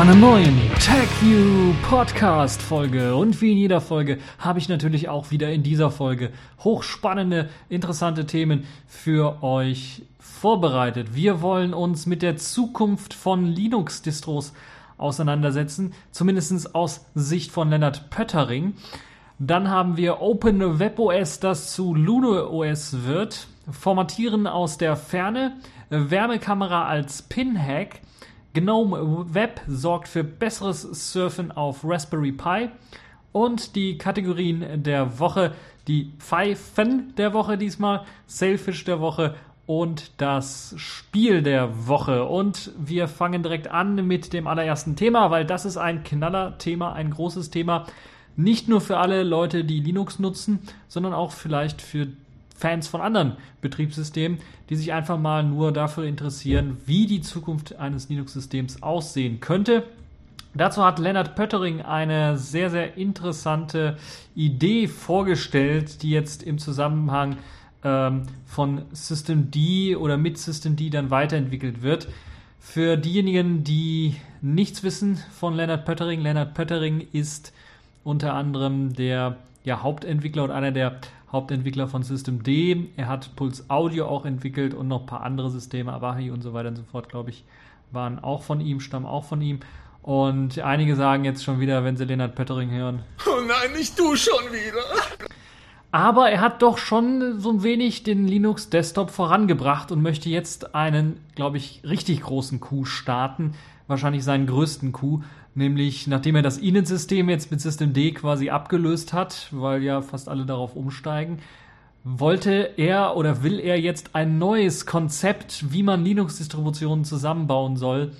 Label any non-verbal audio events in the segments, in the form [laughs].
zu einer neuen TechView Podcast Folge. Und wie in jeder Folge habe ich natürlich auch wieder in dieser Folge hochspannende, interessante Themen für euch vorbereitet. Wir wollen uns mit der Zukunft von Linux-Distros auseinandersetzen, zumindest aus Sicht von Lennart Pöttering. Dann haben wir Open Web OS, das zu Luno OS wird. Formatieren aus der Ferne. Wärmekamera als Pinhack. GNOME Web sorgt für besseres Surfen auf Raspberry Pi. Und die Kategorien der Woche, die Pfeifen der Woche diesmal, Sailfish der Woche und das Spiel der Woche. Und wir fangen direkt an mit dem allerersten Thema, weil das ist ein Knaller-Thema, ein großes Thema. Nicht nur für alle Leute, die Linux nutzen, sondern auch vielleicht für Fans von anderen Betriebssystemen, die sich einfach mal nur dafür interessieren, wie die Zukunft eines Linux-Systems aussehen könnte. Dazu hat Leonard Pöttering eine sehr, sehr interessante Idee vorgestellt, die jetzt im Zusammenhang ähm, von System D oder mit System D dann weiterentwickelt wird. Für diejenigen, die nichts wissen von Leonard Pöttering, Leonard Pöttering ist unter anderem der ja, Hauptentwickler und einer der Hauptentwickler von System D. Er hat Pulse Audio auch entwickelt und noch ein paar andere Systeme, Avahi und so weiter und so fort, glaube ich, waren auch von ihm, stammen auch von ihm. Und einige sagen jetzt schon wieder, wenn sie Leonard Pöttering hören. Oh nein, nicht du schon wieder. Aber er hat doch schon so ein wenig den Linux Desktop vorangebracht und möchte jetzt einen, glaube ich, richtig großen Coup starten. Wahrscheinlich seinen größten Coup. Nämlich, nachdem er das Init-System jetzt mit System D quasi abgelöst hat, weil ja fast alle darauf umsteigen, wollte er oder will er jetzt ein neues Konzept, wie man Linux-Distributionen zusammenbauen soll,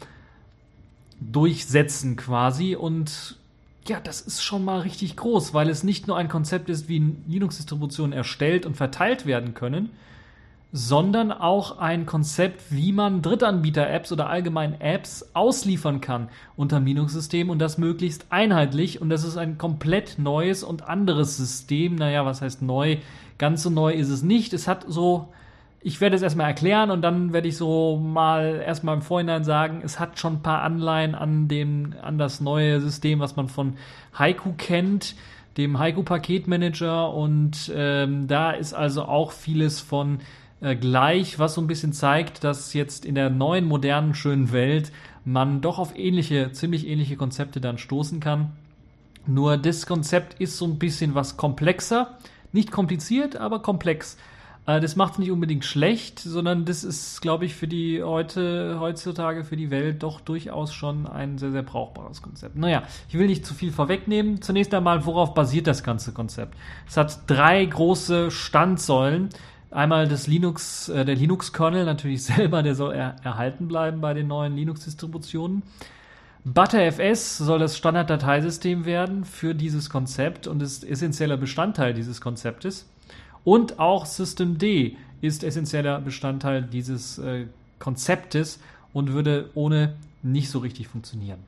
durchsetzen quasi. Und ja, das ist schon mal richtig groß, weil es nicht nur ein Konzept ist, wie Linux-Distributionen erstellt und verteilt werden können, sondern auch ein Konzept, wie man Drittanbieter-Apps oder allgemein Apps ausliefern kann unter Linux-System und das möglichst einheitlich. Und das ist ein komplett neues und anderes System. Naja, was heißt neu? Ganz so neu ist es nicht. Es hat so, ich werde es erstmal erklären und dann werde ich so mal erstmal im Vorhinein sagen, es hat schon ein paar Anleihen an, dem, an das neue System, was man von Haiku kennt dem Haiku Paketmanager und ähm, da ist also auch vieles von äh, gleich, was so ein bisschen zeigt, dass jetzt in der neuen, modernen, schönen Welt man doch auf ähnliche, ziemlich ähnliche Konzepte dann stoßen kann. Nur das Konzept ist so ein bisschen was komplexer. Nicht kompliziert, aber komplex. Äh, das macht es nicht unbedingt schlecht, sondern das ist, glaube ich, für die heute, heutzutage für die Welt doch durchaus schon ein sehr, sehr brauchbares Konzept. Naja, ich will nicht zu viel vorwegnehmen. Zunächst einmal, worauf basiert das ganze Konzept? Es hat drei große Standsäulen. Einmal das Linux, äh, der Linux-Kernel natürlich [laughs] selber, der soll er, erhalten bleiben bei den neuen Linux-Distributionen. ButterFS soll das Standarddateisystem werden für dieses Konzept und ist essentieller Bestandteil dieses Konzeptes. Und auch Systemd ist essentieller Bestandteil dieses äh, Konzeptes und würde ohne nicht so richtig funktionieren.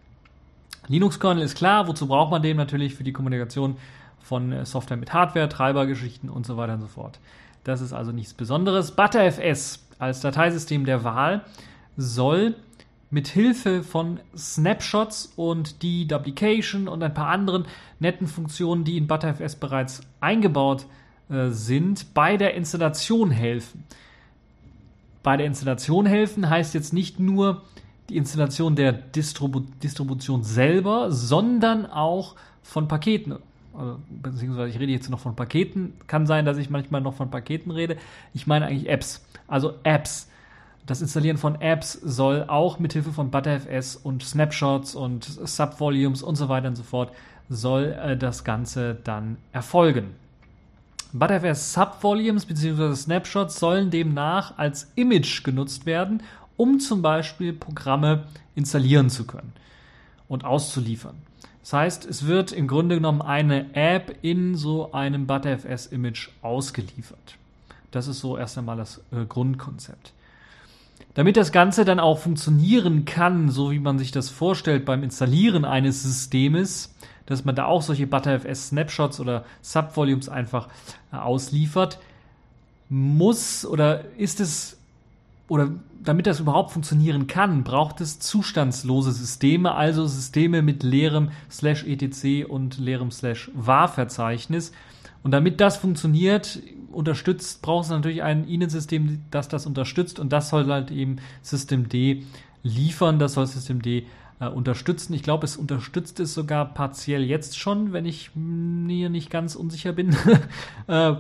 Linux-Kernel ist klar, wozu braucht man den natürlich für die Kommunikation von äh, Software mit Hardware, Treibergeschichten und so weiter und so fort. Das ist also nichts Besonderes. ButterFS als Dateisystem der Wahl soll mit Hilfe von Snapshots und die Duplication und ein paar anderen netten Funktionen, die in ButterFS bereits eingebaut äh, sind, bei der Installation helfen. Bei der Installation helfen heißt jetzt nicht nur die Installation der Distribu Distribution selber, sondern auch von Paketen also, beziehungsweise ich rede jetzt noch von Paketen. Kann sein, dass ich manchmal noch von Paketen rede. Ich meine eigentlich Apps. Also Apps. Das Installieren von Apps soll auch mit Hilfe von ButterFS und Snapshots und Subvolumes und so weiter und so fort soll äh, das Ganze dann erfolgen. ButterFS Subvolumes bzw. Snapshots sollen demnach als Image genutzt werden, um zum Beispiel Programme installieren zu können und auszuliefern. Das heißt, es wird im Grunde genommen eine App in so einem ButterFS-Image ausgeliefert. Das ist so erst einmal das äh, Grundkonzept. Damit das Ganze dann auch funktionieren kann, so wie man sich das vorstellt beim Installieren eines Systems, dass man da auch solche ButterFS Snapshots oder Subvolumes einfach äh, ausliefert, muss oder ist es oder damit das überhaupt funktionieren kann, braucht es zustandslose Systeme, also Systeme mit leerem slash etc und leerem slash var Verzeichnis. Und damit das funktioniert, unterstützt, braucht es natürlich ein Ihnen-System, das das unterstützt und das soll halt eben Systemd liefern, das soll Systemd äh, unterstützen. Ich glaube, es unterstützt es sogar partiell jetzt schon, wenn ich mir nicht ganz unsicher bin. [laughs] äh,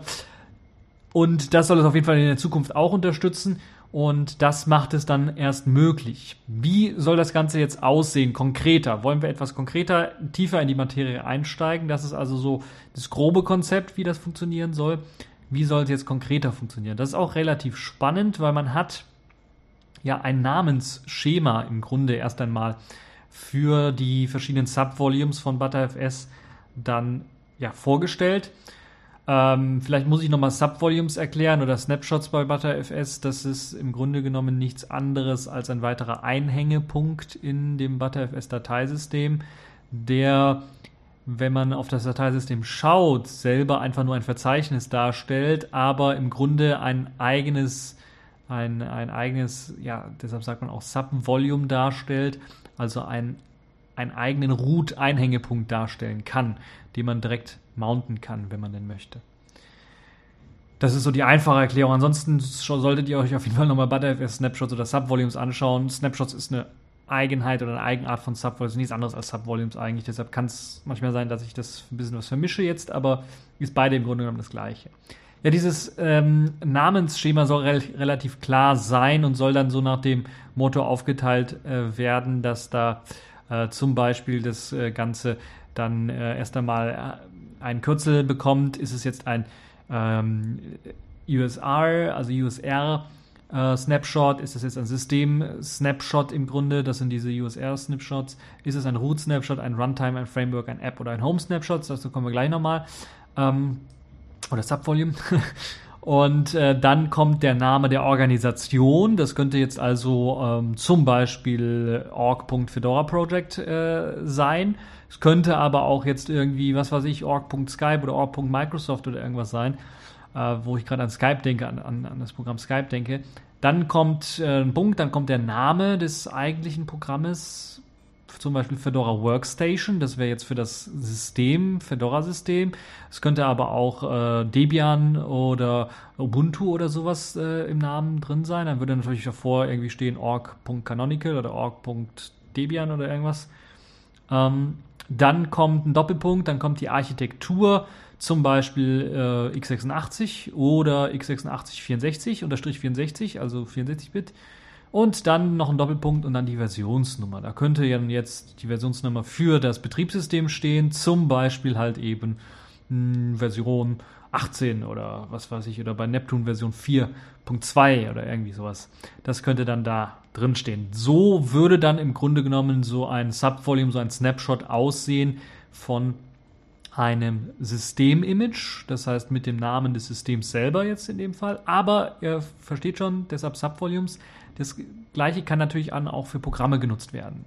und das soll es auf jeden Fall in der Zukunft auch unterstützen. Und das macht es dann erst möglich. Wie soll das Ganze jetzt aussehen, konkreter? Wollen wir etwas konkreter, tiefer in die Materie einsteigen? Das ist also so das grobe Konzept, wie das funktionieren soll. Wie soll es jetzt konkreter funktionieren? Das ist auch relativ spannend, weil man hat ja ein Namensschema im Grunde erst einmal für die verschiedenen Subvolumes von ButterFS dann ja vorgestellt. Ähm, vielleicht muss ich nochmal Subvolumes erklären oder Snapshots bei ButterFS. Das ist im Grunde genommen nichts anderes als ein weiterer Einhängepunkt in dem ButterFS-Dateisystem, der, wenn man auf das Dateisystem schaut, selber einfach nur ein Verzeichnis darstellt, aber im Grunde ein eigenes, ein, ein eigenes, ja, deshalb sagt man auch Subvolume darstellt, also ein, einen eigenen Root-Einhängepunkt darstellen kann, den man direkt mounten kann, wenn man denn möchte. Das ist so die einfache Erklärung. Ansonsten solltet ihr euch auf jeden Fall nochmal ButterFS Snapshots oder Subvolumes anschauen. Snapshots ist eine Eigenheit oder eine Eigenart von Subvolumes, nichts anderes als Subvolumes eigentlich. Deshalb kann es manchmal sein, dass ich das ein bisschen was vermische jetzt, aber ist beide im Grunde genommen das gleiche. Ja, dieses ähm, Namensschema soll re relativ klar sein und soll dann so nach dem Motto aufgeteilt äh, werden, dass da äh, zum Beispiel das äh, Ganze dann äh, erst einmal äh, ein Kürzel bekommt. Ist es jetzt ein ähm, USR, also USR äh, Snapshot? Ist es jetzt ein System-Snapshot im Grunde? Das sind diese USR-Snapshots. Ist es ein Root-Snapshot, ein Runtime, ein Framework, ein App oder ein Home-Snapshot? Dazu kommen wir gleich nochmal. Ähm, oder Subvolume. [laughs] Und äh, dann kommt der Name der Organisation. Das könnte jetzt also ähm, zum Beispiel org.fedora Project äh, sein. Es könnte aber auch jetzt irgendwie, was weiß ich, org.skype oder org.microsoft oder irgendwas sein, äh, wo ich gerade an Skype denke, an, an, an, das Programm Skype denke. Dann kommt äh, ein Punkt, dann kommt der Name des eigentlichen Programmes, zum Beispiel Fedora Workstation, das wäre jetzt für das System, Fedora-System. Es könnte aber auch äh, Debian oder Ubuntu oder sowas äh, im Namen drin sein. Dann würde natürlich davor irgendwie stehen org.canonical oder org.debian oder irgendwas. Ähm, dann kommt ein Doppelpunkt, dann kommt die Architektur, zum Beispiel äh, x86 oder x86 64 64, also 64-Bit. Und dann noch ein Doppelpunkt und dann die Versionsnummer. Da könnte ja jetzt die Versionsnummer für das Betriebssystem stehen, zum Beispiel halt eben mh, hm, Version 18 oder was weiß ich, oder bei Neptune Version 4.2 oder irgendwie sowas. Das könnte dann da drin stehen. So würde dann im Grunde genommen so ein Subvolume, so ein Snapshot aussehen von einem Systemimage, das heißt mit dem Namen des Systems selber jetzt in dem Fall. Aber ihr versteht schon, deshalb Subvolumes. Das gleiche kann natürlich auch für Programme genutzt werden.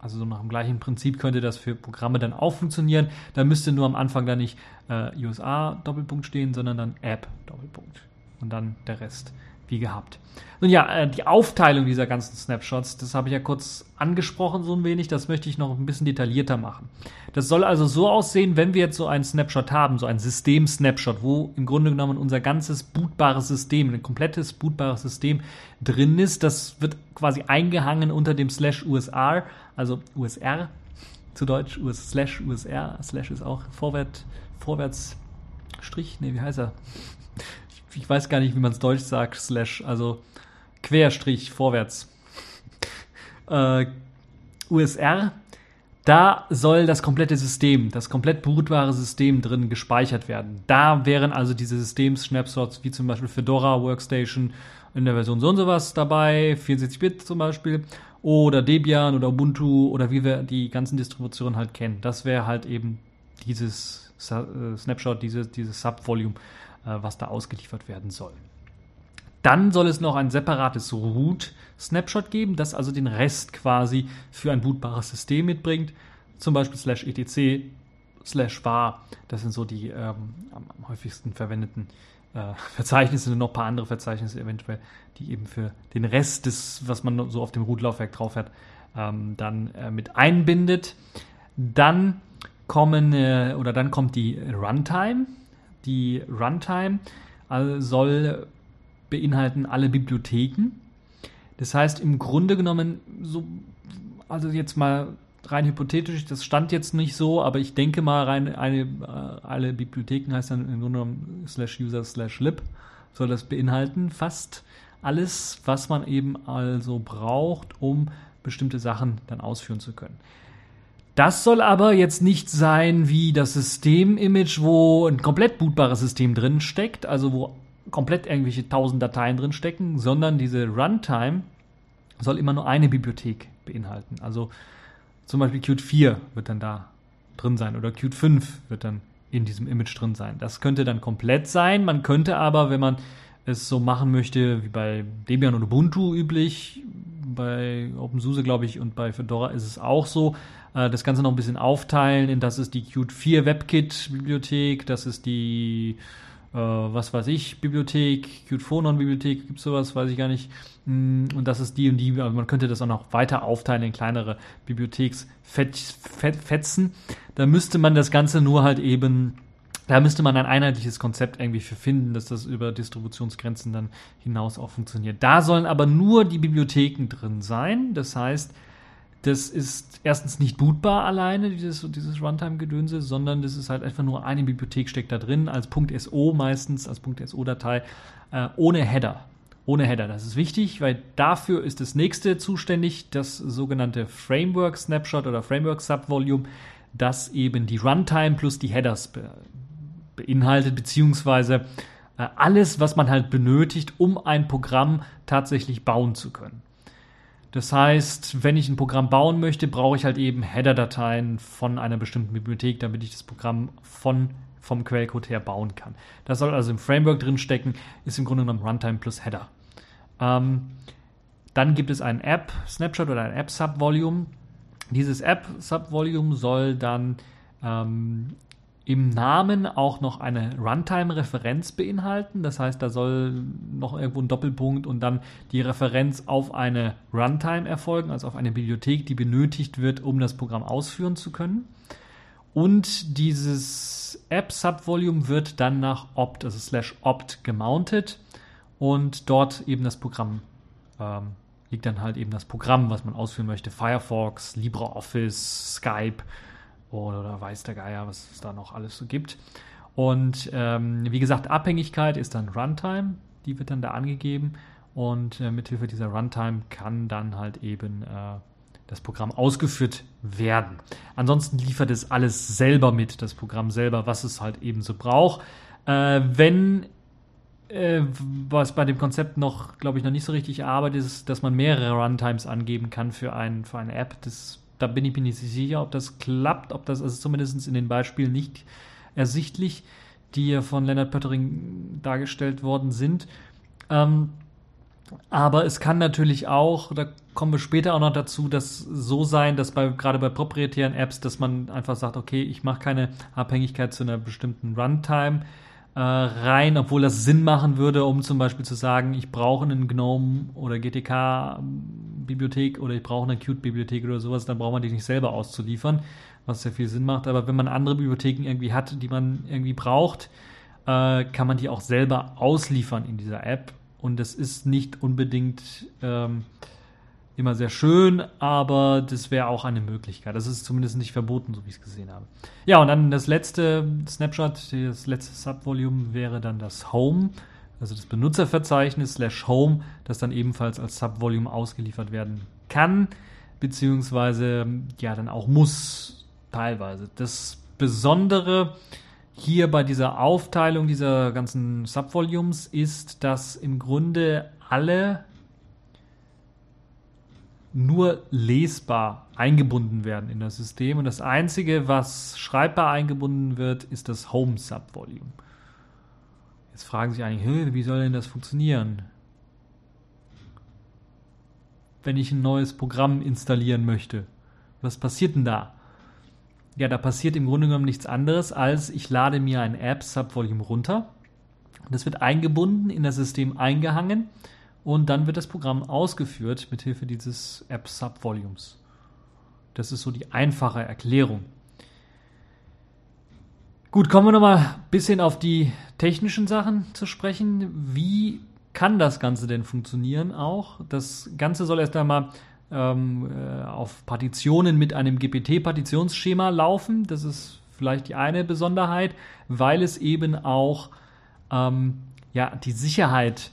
Also so nach dem gleichen Prinzip könnte das für Programme dann auch funktionieren. Da müsste nur am Anfang dann nicht äh, USA Doppelpunkt stehen, sondern dann App Doppelpunkt. Und dann der Rest wie gehabt. Nun ja, äh, die Aufteilung dieser ganzen Snapshots, das habe ich ja kurz angesprochen so ein wenig, das möchte ich noch ein bisschen detaillierter machen. Das soll also so aussehen, wenn wir jetzt so einen Snapshot haben, so ein System-Snapshot, wo im Grunde genommen unser ganzes bootbares System, ein komplettes bootbares System drin ist, das wird quasi eingehangen unter dem Slash USR, also USR zu Deutsch, US, Slash USR, Slash ist auch vorwärts, vorwärts Strich, wie heißt er? Ich weiß gar nicht, wie man es deutsch sagt, slash, also Querstrich vorwärts. Äh, USR, da soll das komplette System, das komplett bootbare System drin gespeichert werden. Da wären also diese Systems-Snapshots wie zum Beispiel Fedora Workstation in der Version so und sowas dabei, 64-Bit zum Beispiel, oder Debian oder Ubuntu oder wie wir die ganzen Distributionen halt kennen. Das wäre halt eben dieses äh, Snapshot, dieses, dieses Subvolume was da ausgeliefert werden soll. Dann soll es noch ein separates Root-Snapshot geben, das also den Rest quasi für ein bootbares System mitbringt. Zum Beispiel slash etc, slash var. Das sind so die ähm, am, häufigsten verwendeten äh, [laughs] Verzeichnisse, noch ein paar andere Verzeichnisse eventuell, die eben für den Rest des, was man so auf dem Root-Laufwerk drauf hat, ähm, dann äh, mit einbindet. Dann kommen äh, oder dann kommt die Runtime. Die Runtime also soll beinhalten alle Bibliotheken. Das heißt, im Grunde genommen, so, also jetzt mal rein hypothetisch, das stand jetzt nicht so, aber ich denke mal rein, eine, äh, alle Bibliotheken heißt dann im Grunde genommen slash user slash lib, soll das beinhalten. Fast alles, was man eben also braucht, um bestimmte Sachen dann ausführen zu können. Das soll aber jetzt nicht sein wie das System-Image, wo ein komplett bootbares System drin steckt, also wo komplett irgendwelche tausend Dateien drin stecken, sondern diese Runtime soll immer nur eine Bibliothek beinhalten. Also zum Beispiel Qt 4 wird dann da drin sein oder Qt 5 wird dann in diesem Image drin sein. Das könnte dann komplett sein. Man könnte aber, wenn man es so machen möchte, wie bei Debian und Ubuntu üblich, bei OpenSUSE glaube ich und bei Fedora ist es auch so, das Ganze noch ein bisschen aufteilen in das ist die Qt 4 WebKit Bibliothek, das ist die äh, was weiß ich, Bibliothek, Qt Phonon Bibliothek, gibt es sowas, weiß ich gar nicht. Mm, und das ist die und die, also man könnte das auch noch weiter aufteilen in kleinere Bibliotheksfetzen. Da müsste man das Ganze nur halt eben da müsste man ein einheitliches Konzept irgendwie für finden, dass das über Distributionsgrenzen dann hinaus auch funktioniert. Da sollen aber nur die Bibliotheken drin sein. Das heißt, das ist erstens nicht bootbar alleine, dieses, dieses Runtime-Gedönse, sondern das ist halt einfach nur eine Bibliothek steckt da drin, als .so meistens, als .so-Datei, äh, ohne Header. Ohne Header. Das ist wichtig, weil dafür ist das nächste zuständig, das sogenannte Framework Snapshot oder Framework Subvolume, das eben die Runtime plus die Headers be beinhaltet, beziehungsweise äh, alles, was man halt benötigt, um ein Programm tatsächlich bauen zu können. Das heißt, wenn ich ein Programm bauen möchte, brauche ich halt eben Header-Dateien von einer bestimmten Bibliothek, damit ich das Programm von, vom Quellcode her bauen kann. Das soll also im Framework drin stecken, ist im Grunde genommen Runtime plus Header. Ähm, dann gibt es ein App-Snapshot oder ein App-Subvolume. Dieses App-Subvolume soll dann ähm, im Namen auch noch eine Runtime-Referenz beinhalten. Das heißt, da soll noch irgendwo ein Doppelpunkt und dann die Referenz auf eine Runtime erfolgen, also auf eine Bibliothek, die benötigt wird, um das Programm ausführen zu können. Und dieses App-Subvolume wird dann nach opt, also slash opt gemountet und dort eben das Programm ähm, liegt dann halt eben das Programm, was man ausführen möchte. Firefox, LibreOffice, Skype, oder weiß der Geier, was es da noch alles so gibt. Und ähm, wie gesagt, Abhängigkeit ist dann Runtime, die wird dann da angegeben und äh, mithilfe dieser Runtime kann dann halt eben äh, das Programm ausgeführt werden. Ansonsten liefert es alles selber mit, das Programm selber, was es halt eben so braucht. Äh, wenn äh, was bei dem Konzept noch, glaube ich, noch nicht so richtig arbeitet, ist, dass man mehrere Runtimes angeben kann für, ein, für eine App. Das da bin ich mir nicht sicher, ob das klappt, ob das also zumindest in den Beispielen nicht ersichtlich, die hier von Leonard Pöttering dargestellt worden sind. Ähm, aber es kann natürlich auch, da kommen wir später auch noch dazu, dass so sein, dass bei, gerade bei proprietären Apps, dass man einfach sagt, okay, ich mache keine Abhängigkeit zu einer bestimmten Runtime rein, obwohl das Sinn machen würde, um zum Beispiel zu sagen, ich brauche einen GNOME oder GTK-Bibliothek oder ich brauche eine Qt-Bibliothek oder sowas, dann braucht man die nicht selber auszuliefern, was sehr viel Sinn macht. Aber wenn man andere Bibliotheken irgendwie hat, die man irgendwie braucht, äh, kann man die auch selber ausliefern in dieser App. Und das ist nicht unbedingt ähm, immer sehr schön, aber das wäre auch eine Möglichkeit. Das ist zumindest nicht verboten, so wie ich es gesehen habe. Ja, und dann das letzte Snapshot, das letzte Subvolume wäre dann das Home, also das Benutzerverzeichnis slash Home, das dann ebenfalls als Subvolume ausgeliefert werden kann, beziehungsweise ja dann auch muss teilweise. Das Besondere hier bei dieser Aufteilung dieser ganzen Subvolumes ist, dass im Grunde alle nur lesbar eingebunden werden in das System. Und das Einzige, was schreibbar eingebunden wird, ist das Home Subvolume. Jetzt fragen sich eigentlich, wie soll denn das funktionieren? Wenn ich ein neues Programm installieren möchte, was passiert denn da? Ja, da passiert im Grunde genommen nichts anderes, als ich lade mir ein App Subvolume runter Das wird eingebunden, in das System eingehangen und dann wird das Programm ausgeführt mit Hilfe dieses App Subvolumes. Das ist so die einfache Erklärung. Gut, kommen wir nochmal ein bisschen auf die technischen Sachen zu sprechen. Wie kann das Ganze denn funktionieren auch? Das Ganze soll erst einmal ähm, äh, auf Partitionen mit einem GPT-Partitionsschema laufen. Das ist vielleicht die eine Besonderheit, weil es eben auch ähm, ja, die Sicherheit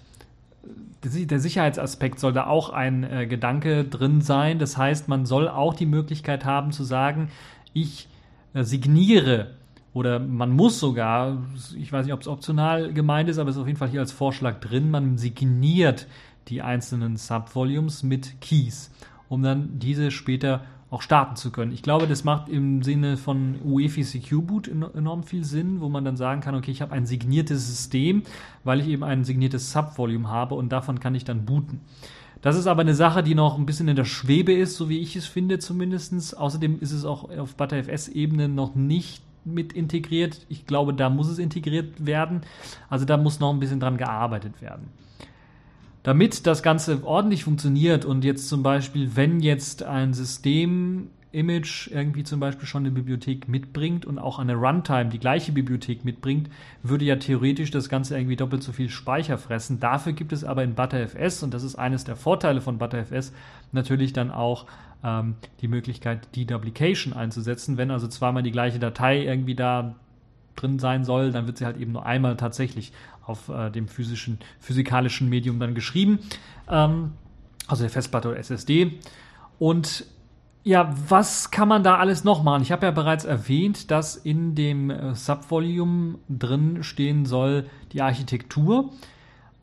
der Sicherheitsaspekt soll da auch ein äh, Gedanke drin sein. Das heißt, man soll auch die Möglichkeit haben zu sagen, ich äh, signiere oder man muss sogar, ich weiß nicht, ob es optional gemeint ist, aber es ist auf jeden Fall hier als Vorschlag drin, man signiert die einzelnen Subvolumes mit Keys, um dann diese später auch starten zu können. Ich glaube, das macht im Sinne von UEFI Secure Boot enorm viel Sinn, wo man dann sagen kann, okay, ich habe ein signiertes System, weil ich eben ein signiertes Subvolume habe und davon kann ich dann booten. Das ist aber eine Sache, die noch ein bisschen in der Schwebe ist, so wie ich es finde zumindest. Außerdem ist es auch auf ButterFS-Ebene noch nicht mit integriert. Ich glaube, da muss es integriert werden. Also da muss noch ein bisschen dran gearbeitet werden. Damit das Ganze ordentlich funktioniert und jetzt zum Beispiel, wenn jetzt ein System Image irgendwie zum Beispiel schon eine Bibliothek mitbringt und auch eine Runtime die gleiche Bibliothek mitbringt, würde ja theoretisch das Ganze irgendwie doppelt so viel Speicher fressen. Dafür gibt es aber in ButterFS, und das ist eines der Vorteile von ButterFS, natürlich dann auch ähm, die Möglichkeit, Deduplication einzusetzen. Wenn also zweimal die gleiche Datei irgendwie da drin sein soll, dann wird sie halt eben nur einmal tatsächlich auf äh, dem physischen, physikalischen Medium dann geschrieben. Ähm, also der Festplatte oder SSD. Und ja, was kann man da alles noch machen? Ich habe ja bereits erwähnt, dass in dem äh, Subvolume drin stehen soll die Architektur.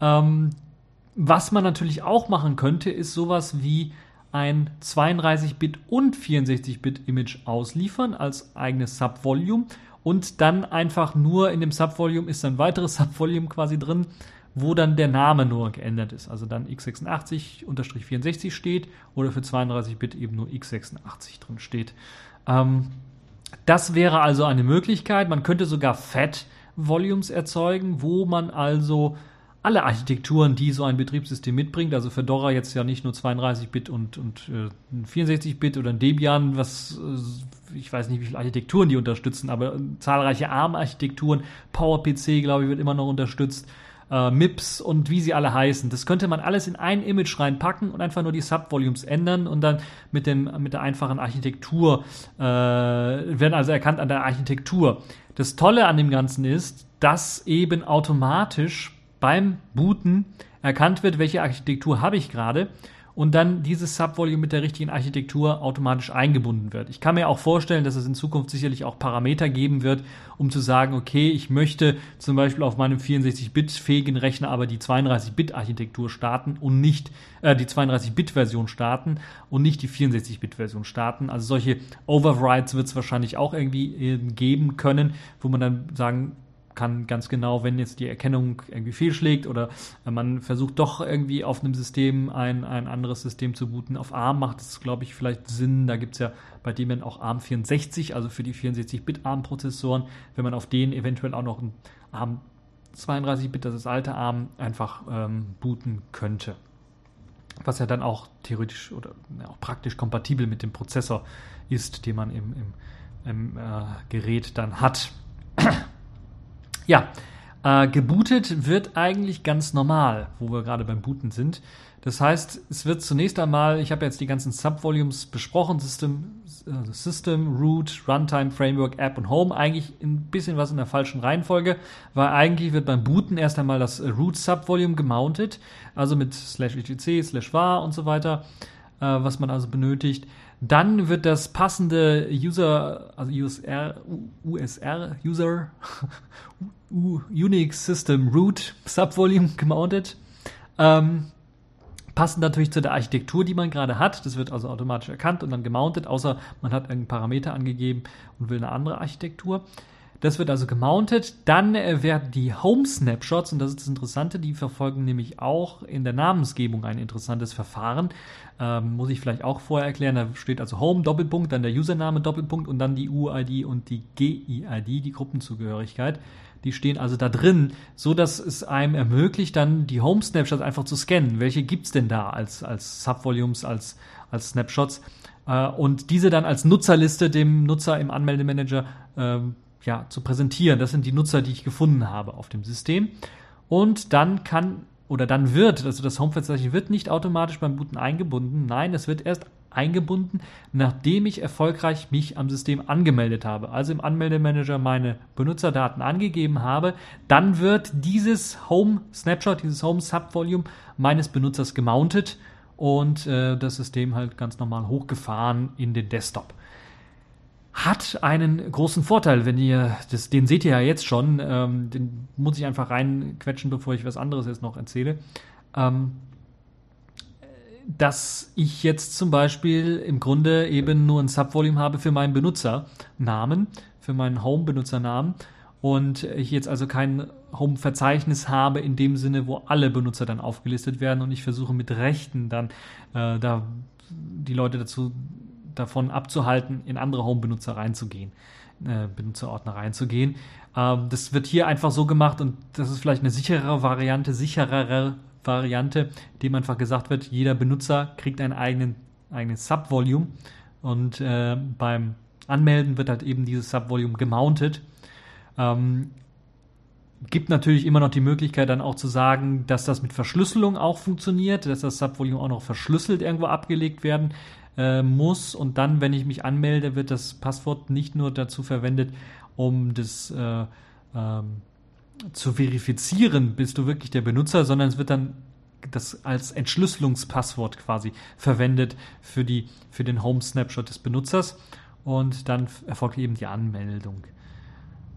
Ähm, was man natürlich auch machen könnte, ist sowas wie ein 32-Bit und 64-Bit Image ausliefern als eigenes Subvolume und dann einfach nur in dem Subvolume ist ein weiteres [laughs] Subvolume quasi drin, wo dann der Name nur geändert ist. Also dann x86-64 steht oder für 32-Bit eben nur x86 drin steht. Ähm, das wäre also eine Möglichkeit. Man könnte sogar Fat-Volumes erzeugen, wo man also alle Architekturen, die so ein Betriebssystem mitbringt, also Fedora jetzt ja nicht nur 32-Bit und, und äh, 64-Bit oder ein Debian, was äh, ich weiß nicht, wie viele Architekturen die unterstützen, aber äh, zahlreiche ARM-Architekturen, PowerPC, glaube ich, wird immer noch unterstützt, äh, MIPS und wie sie alle heißen. Das könnte man alles in ein Image reinpacken und einfach nur die Subvolumes ändern und dann mit, dem, mit der einfachen Architektur, äh, werden also erkannt an der Architektur. Das Tolle an dem Ganzen ist, dass eben automatisch beim Booten erkannt wird, welche Architektur habe ich gerade und dann dieses Subvolume mit der richtigen Architektur automatisch eingebunden wird. Ich kann mir auch vorstellen, dass es in Zukunft sicherlich auch Parameter geben wird, um zu sagen, okay, ich möchte zum Beispiel auf meinem 64-Bit-fähigen Rechner aber die 32-Bit-Architektur starten und nicht äh, die 32-Bit-Version starten und nicht die 64-Bit-Version starten. Also solche Overrides wird es wahrscheinlich auch irgendwie äh, geben können, wo man dann sagen kann ganz genau, wenn jetzt die Erkennung irgendwie fehlschlägt oder man versucht doch irgendwie auf einem System ein, ein anderes System zu booten. Auf ARM macht es, glaube ich, vielleicht Sinn. Da gibt es ja bei Debian auch ARM 64, also für die 64-Bit ARM-Prozessoren, wenn man auf denen eventuell auch noch ein ARM 32-Bit, das ist alte ARM, einfach ähm, booten könnte. Was ja dann auch theoretisch oder ja, auch praktisch kompatibel mit dem Prozessor ist, den man im, im, im äh, Gerät dann hat. Ja, äh, gebootet wird eigentlich ganz normal, wo wir gerade beim Booten sind. Das heißt, es wird zunächst einmal, ich habe jetzt die ganzen Subvolumes besprochen, System, also System, Root, Runtime, Framework, App und Home, eigentlich ein bisschen was in der falschen Reihenfolge, weil eigentlich wird beim Booten erst einmal das Root Subvolume gemountet, also mit slash etc, slash var und so weiter, äh, was man also benötigt. Dann wird das passende User, also USR, USR, User, [laughs] Unix System Root Subvolume gemountet. Ähm, passend natürlich zu der Architektur, die man gerade hat. Das wird also automatisch erkannt und dann gemountet, außer man hat einen Parameter angegeben und will eine andere Architektur. Das wird also gemountet. Dann äh, werden die Home Snapshots, und das ist das Interessante, die verfolgen nämlich auch in der Namensgebung ein interessantes Verfahren. Ähm, muss ich vielleicht auch vorher erklären. Da steht also Home, Doppelpunkt, dann der Username, Doppelpunkt und dann die UID und die GID, die Gruppenzugehörigkeit. Die stehen also da drin, so dass es einem ermöglicht, dann die Home Snapshots einfach zu scannen. Welche gibt's denn da als, als Subvolumes, als, als Snapshots? Äh, und diese dann als Nutzerliste dem Nutzer im Anmeldemanager äh, ja, zu präsentieren. Das sind die Nutzer, die ich gefunden habe auf dem System. Und dann kann oder dann wird, also das Home-Verzeichnis wird nicht automatisch beim Booten eingebunden. Nein, es wird erst eingebunden, nachdem ich erfolgreich mich am System angemeldet habe. Also im Anmeldemanager meine Benutzerdaten angegeben habe. Dann wird dieses Home Snapshot, dieses Home Subvolume meines Benutzers gemountet und äh, das System halt ganz normal hochgefahren in den Desktop. Hat einen großen Vorteil, wenn ihr, das, den seht ihr ja jetzt schon, ähm, den muss ich einfach reinquetschen, bevor ich was anderes jetzt noch erzähle. Ähm, dass ich jetzt zum Beispiel im Grunde eben nur ein Subvolume habe für meinen Benutzernamen, für meinen Home-Benutzernamen und ich jetzt also kein Home-Verzeichnis habe in dem Sinne, wo alle Benutzer dann aufgelistet werden und ich versuche mit Rechten dann äh, da die Leute dazu davon abzuhalten, in andere Home-Benutzer reinzugehen, äh, Benutzerordner reinzugehen. Ähm, das wird hier einfach so gemacht und das ist vielleicht eine sicherere Variante, sicherere Variante, dem einfach gesagt wird, jeder Benutzer kriegt einen eigenen, eigenes Subvolume und äh, beim Anmelden wird halt eben dieses Subvolume gemountet ähm, gibt natürlich immer noch die Möglichkeit dann auch zu sagen, dass das mit Verschlüsselung auch funktioniert, dass das Subvolume auch noch verschlüsselt irgendwo abgelegt werden äh, muss und dann, wenn ich mich anmelde, wird das Passwort nicht nur dazu verwendet, um das äh, ähm, zu verifizieren, bist du wirklich der Benutzer, sondern es wird dann das als Entschlüsselungspasswort quasi verwendet für die für den Home Snapshot des Benutzers und dann erfolgt eben die Anmeldung.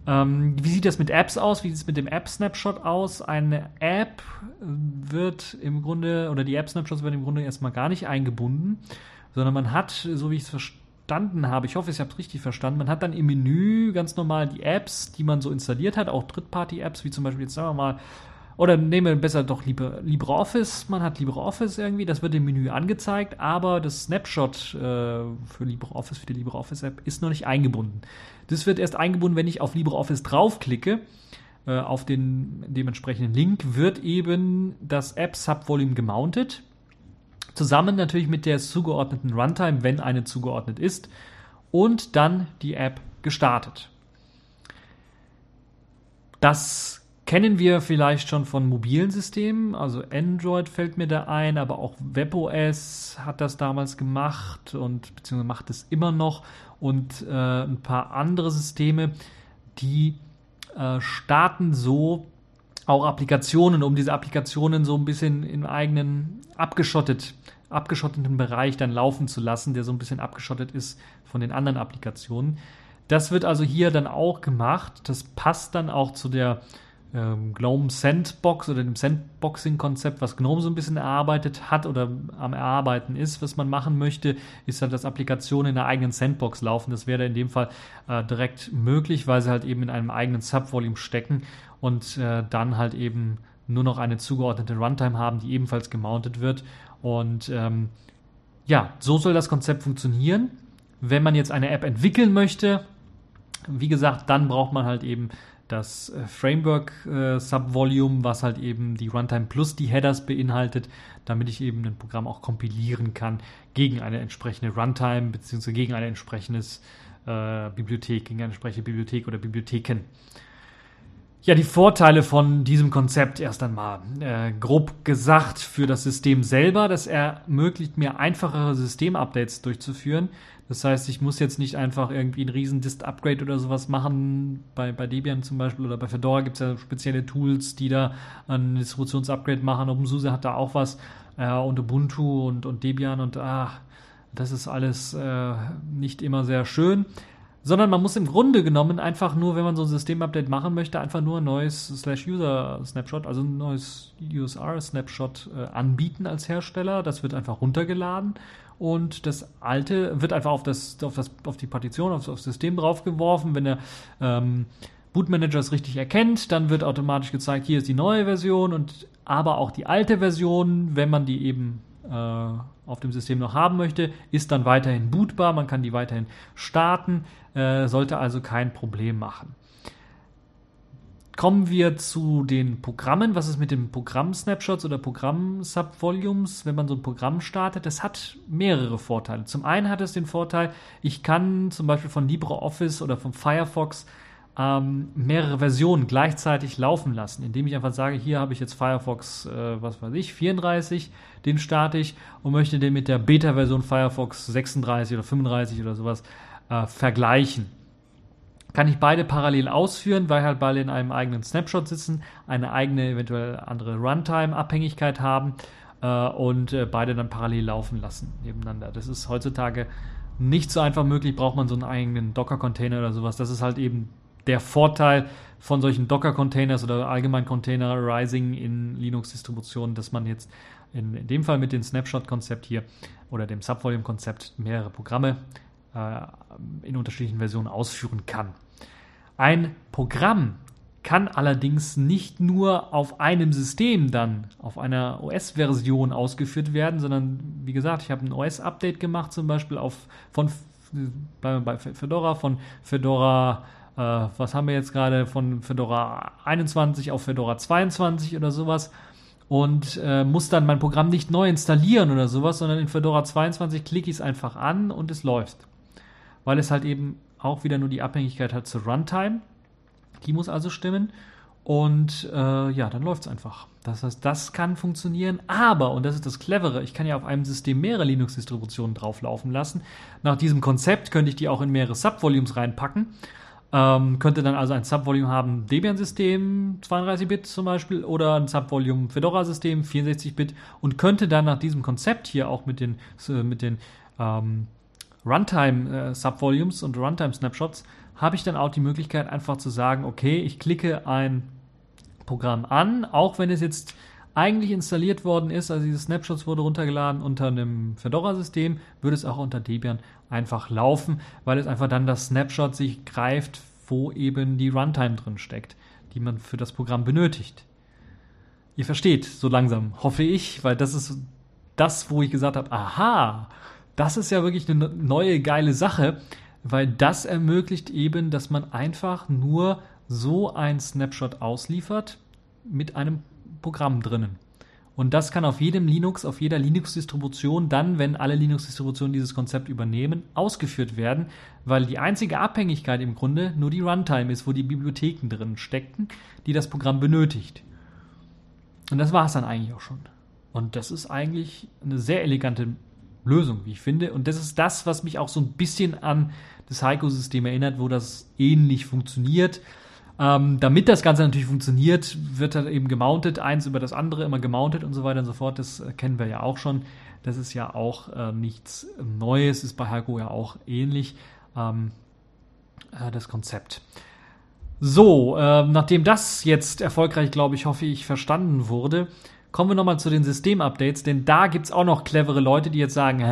Ähm, wie sieht das mit Apps aus? Wie sieht es mit dem App-Snapshot aus? Eine App wird im Grunde, oder die App-Snapshots werden im Grunde erstmal gar nicht eingebunden, sondern man hat, so wie ich es verstanden habe, ich hoffe, ich habe es richtig verstanden, man hat dann im Menü ganz normal die Apps, die man so installiert hat, auch Drittparty-Apps, wie zum Beispiel jetzt sagen wir mal oder nehmen wir besser doch Libre, LibreOffice. Man hat LibreOffice irgendwie, das wird im Menü angezeigt, aber das Snapshot äh, für LibreOffice, für die LibreOffice-App ist noch nicht eingebunden. Das wird erst eingebunden, wenn ich auf LibreOffice draufklicke. Äh, auf den dementsprechenden Link wird eben das App-Subvolume gemountet. Zusammen natürlich mit der zugeordneten Runtime, wenn eine zugeordnet ist. Und dann die App gestartet. Das kennen wir vielleicht schon von mobilen Systemen. Also Android fällt mir da ein, aber auch WebOS hat das damals gemacht und beziehungsweise macht es immer noch. Und äh, ein paar andere Systeme, die äh, starten so auch Applikationen, um diese Applikationen so ein bisschen im eigenen abgeschottet, abgeschotteten Bereich dann laufen zu lassen, der so ein bisschen abgeschottet ist von den anderen Applikationen. Das wird also hier dann auch gemacht. Das passt dann auch zu der ähm, GNOME Sandbox oder dem Sandboxing-Konzept, was GNOME so ein bisschen erarbeitet hat oder am Erarbeiten ist, was man machen möchte, ist halt, dass Applikationen in einer eigenen Sandbox laufen. Das wäre in dem Fall äh, direkt möglich, weil sie halt eben in einem eigenen Subvolume stecken und äh, dann halt eben nur noch eine zugeordnete Runtime haben, die ebenfalls gemountet wird. Und ähm, ja, so soll das Konzept funktionieren. Wenn man jetzt eine App entwickeln möchte, wie gesagt, dann braucht man halt eben das äh, Framework äh, Subvolume, was halt eben die Runtime plus die Headers beinhaltet, damit ich eben ein Programm auch kompilieren kann gegen eine entsprechende Runtime beziehungsweise gegen eine entsprechende äh, Bibliothek, gegen eine entsprechende Bibliothek oder Bibliotheken. Ja, die Vorteile von diesem Konzept erst einmal. Äh, grob gesagt für das System selber, das ermöglicht mir einfachere Systemupdates durchzuführen. Das heißt, ich muss jetzt nicht einfach irgendwie ein riesen Dist-Upgrade oder sowas machen. Bei, bei Debian zum Beispiel oder bei Fedora gibt es ja spezielle Tools, die da ein Distributions-Upgrade machen. OpenSUSE hat da auch was. Äh, und Ubuntu und, und Debian und ah, das ist alles äh, nicht immer sehr schön sondern man muss im Grunde genommen einfach nur, wenn man so ein Systemupdate machen möchte, einfach nur ein neues Slash-User-Snapshot, also ein neues USR-Snapshot äh, anbieten als Hersteller. Das wird einfach runtergeladen und das alte wird einfach auf, das, auf, das, auf die Partition, auf, auf das System draufgeworfen. Wenn er ähm, Bootmanager es richtig erkennt, dann wird automatisch gezeigt, hier ist die neue Version und aber auch die alte Version, wenn man die eben äh, auf dem System noch haben möchte, ist dann weiterhin bootbar, man kann die weiterhin starten, äh, sollte also kein Problem machen. Kommen wir zu den Programmen. Was ist mit den Programm-Snapshots oder Programm-Subvolumes, wenn man so ein Programm startet? Das hat mehrere Vorteile. Zum einen hat es den Vorteil, ich kann zum Beispiel von LibreOffice oder von Firefox ähm, mehrere Versionen gleichzeitig laufen lassen, indem ich einfach sage, hier habe ich jetzt Firefox, äh, was weiß ich, 34, den starte ich und möchte den mit der Beta-Version Firefox 36 oder 35 oder sowas äh, vergleichen kann ich beide parallel ausführen, weil halt beide in einem eigenen Snapshot sitzen, eine eigene, eventuell andere Runtime-Abhängigkeit haben äh, und äh, beide dann parallel laufen lassen nebeneinander. Das ist heutzutage nicht so einfach möglich, braucht man so einen eigenen Docker-Container oder sowas. Das ist halt eben der Vorteil von solchen Docker-Containers oder allgemein Containerizing in Linux-Distributionen, dass man jetzt in, dem Fall mit dem Snapshot-Konzept hier oder dem Subvolume-Konzept mehrere Programme äh, in unterschiedlichen Versionen ausführen kann. Ein Programm kann allerdings nicht nur auf einem System dann, auf einer OS-Version ausgeführt werden, sondern wie gesagt, ich habe ein OS-Update gemacht, zum Beispiel auf, von, bleiben wir bei Fedora, von Fedora, äh, was haben wir jetzt gerade, von Fedora 21 auf Fedora 22 oder sowas und äh, muss dann mein Programm nicht neu installieren oder sowas, sondern in Fedora 22 klicke ich es einfach an und es läuft. Weil es halt eben auch wieder nur die Abhängigkeit hat zur Runtime. Die muss also stimmen. Und äh, ja, dann läuft es einfach. Das heißt, das kann funktionieren, aber, und das ist das Clevere, ich kann ja auf einem System mehrere Linux-Distributionen drauflaufen lassen. Nach diesem Konzept könnte ich die auch in mehrere Subvolumes reinpacken. Ähm, könnte dann also ein Subvolume haben, Debian-System 32-Bit zum Beispiel, oder ein Subvolume Fedora-System 64-Bit und könnte dann nach diesem Konzept hier auch mit den, mit den ähm, Runtime-Subvolumes äh, und Runtime-Snapshots habe ich dann auch die Möglichkeit, einfach zu sagen, okay, ich klicke ein Programm an, auch wenn es jetzt eigentlich installiert worden ist, also diese Snapshots wurde runtergeladen unter einem Fedora-System, würde es auch unter Debian einfach laufen, weil es einfach dann das Snapshot sich greift, wo eben die Runtime drin steckt, die man für das Programm benötigt. Ihr versteht so langsam, hoffe ich, weil das ist das, wo ich gesagt habe, aha, das ist ja wirklich eine neue geile Sache, weil das ermöglicht eben, dass man einfach nur so ein Snapshot ausliefert mit einem Programm drinnen. Und das kann auf jedem Linux, auf jeder Linux-Distribution dann, wenn alle Linux-Distributionen dieses Konzept übernehmen, ausgeführt werden, weil die einzige Abhängigkeit im Grunde nur die Runtime ist, wo die Bibliotheken drin stecken, die das Programm benötigt. Und das war es dann eigentlich auch schon. Und das ist eigentlich eine sehr elegante Lösung, wie ich finde. Und das ist das, was mich auch so ein bisschen an das Heiko-System erinnert, wo das ähnlich funktioniert. Ähm, damit das Ganze natürlich funktioniert, wird dann eben gemountet, eins über das andere immer gemountet und so weiter und so fort. Das äh, kennen wir ja auch schon. Das ist ja auch äh, nichts Neues, ist bei Heiko ja auch ähnlich. Ähm, äh, das Konzept. So, äh, nachdem das jetzt erfolgreich, glaube ich, hoffe ich, verstanden wurde, Kommen wir nochmal zu den Systemupdates, denn da gibt es auch noch clevere Leute, die jetzt sagen,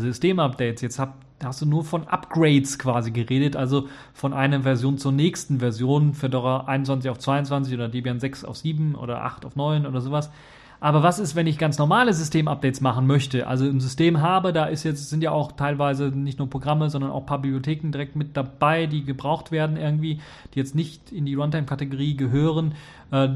Systemupdates, jetzt hab, hast du nur von Upgrades quasi geredet, also von einer Version zur nächsten Version, Fedora 21 auf 22 oder Debian 6 auf 7 oder 8 auf 9 oder sowas. Aber was ist, wenn ich ganz normale Systemupdates machen möchte? Also im System habe, da ist jetzt, sind ja auch teilweise nicht nur Programme, sondern auch ein paar Bibliotheken direkt mit dabei, die gebraucht werden irgendwie, die jetzt nicht in die Runtime-Kategorie gehören. Äh,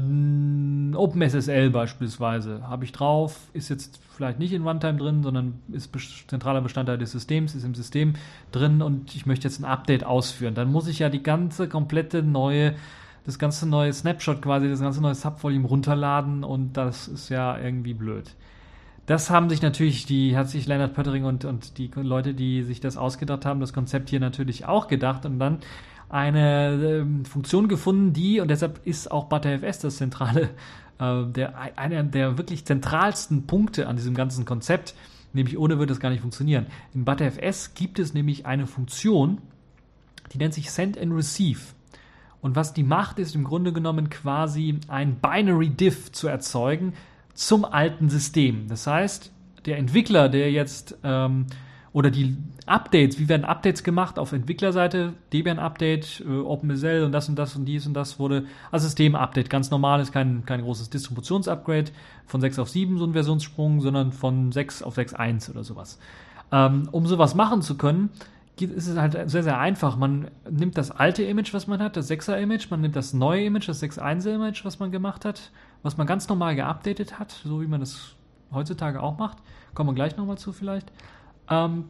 OpenSSL beispielsweise habe ich drauf, ist jetzt vielleicht nicht in Runtime drin, sondern ist zentraler Bestandteil des Systems, ist im System drin und ich möchte jetzt ein Update ausführen. Dann muss ich ja die ganze komplette neue das ganze neue Snapshot quasi, das ganze neue Subvolume runterladen und das ist ja irgendwie blöd. Das haben sich natürlich die, hat sich Leonard Pöttering und, und die Leute, die sich das ausgedacht haben, das Konzept hier natürlich auch gedacht und dann eine äh, Funktion gefunden, die, und deshalb ist auch ButterFS das zentrale, äh, der, einer der wirklich zentralsten Punkte an diesem ganzen Konzept, nämlich ohne würde es gar nicht funktionieren. In ButterFS gibt es nämlich eine Funktion, die nennt sich Send and Receive. Und was die macht, ist im Grunde genommen quasi ein Binary Diff zu erzeugen zum alten System. Das heißt, der Entwickler, der jetzt ähm, oder die Updates, wie werden Updates gemacht auf Entwicklerseite, Debian-Update, äh, OpenSL und das und das und dies und das wurde als System-Update, ganz normal, ist kein, kein großes Distributions-Upgrade von 6 auf 7, so ein Versionssprung, sondern von 6 auf 6.1 oder sowas. Ähm, um sowas machen zu können, ist es halt sehr, sehr einfach. Man nimmt das alte Image, was man hat, das 6er Image, man nimmt das neue Image, das 6.1er Image, was man gemacht hat, was man ganz normal geupdatet hat, so wie man das heutzutage auch macht. Kommen wir gleich nochmal zu vielleicht. Ähm,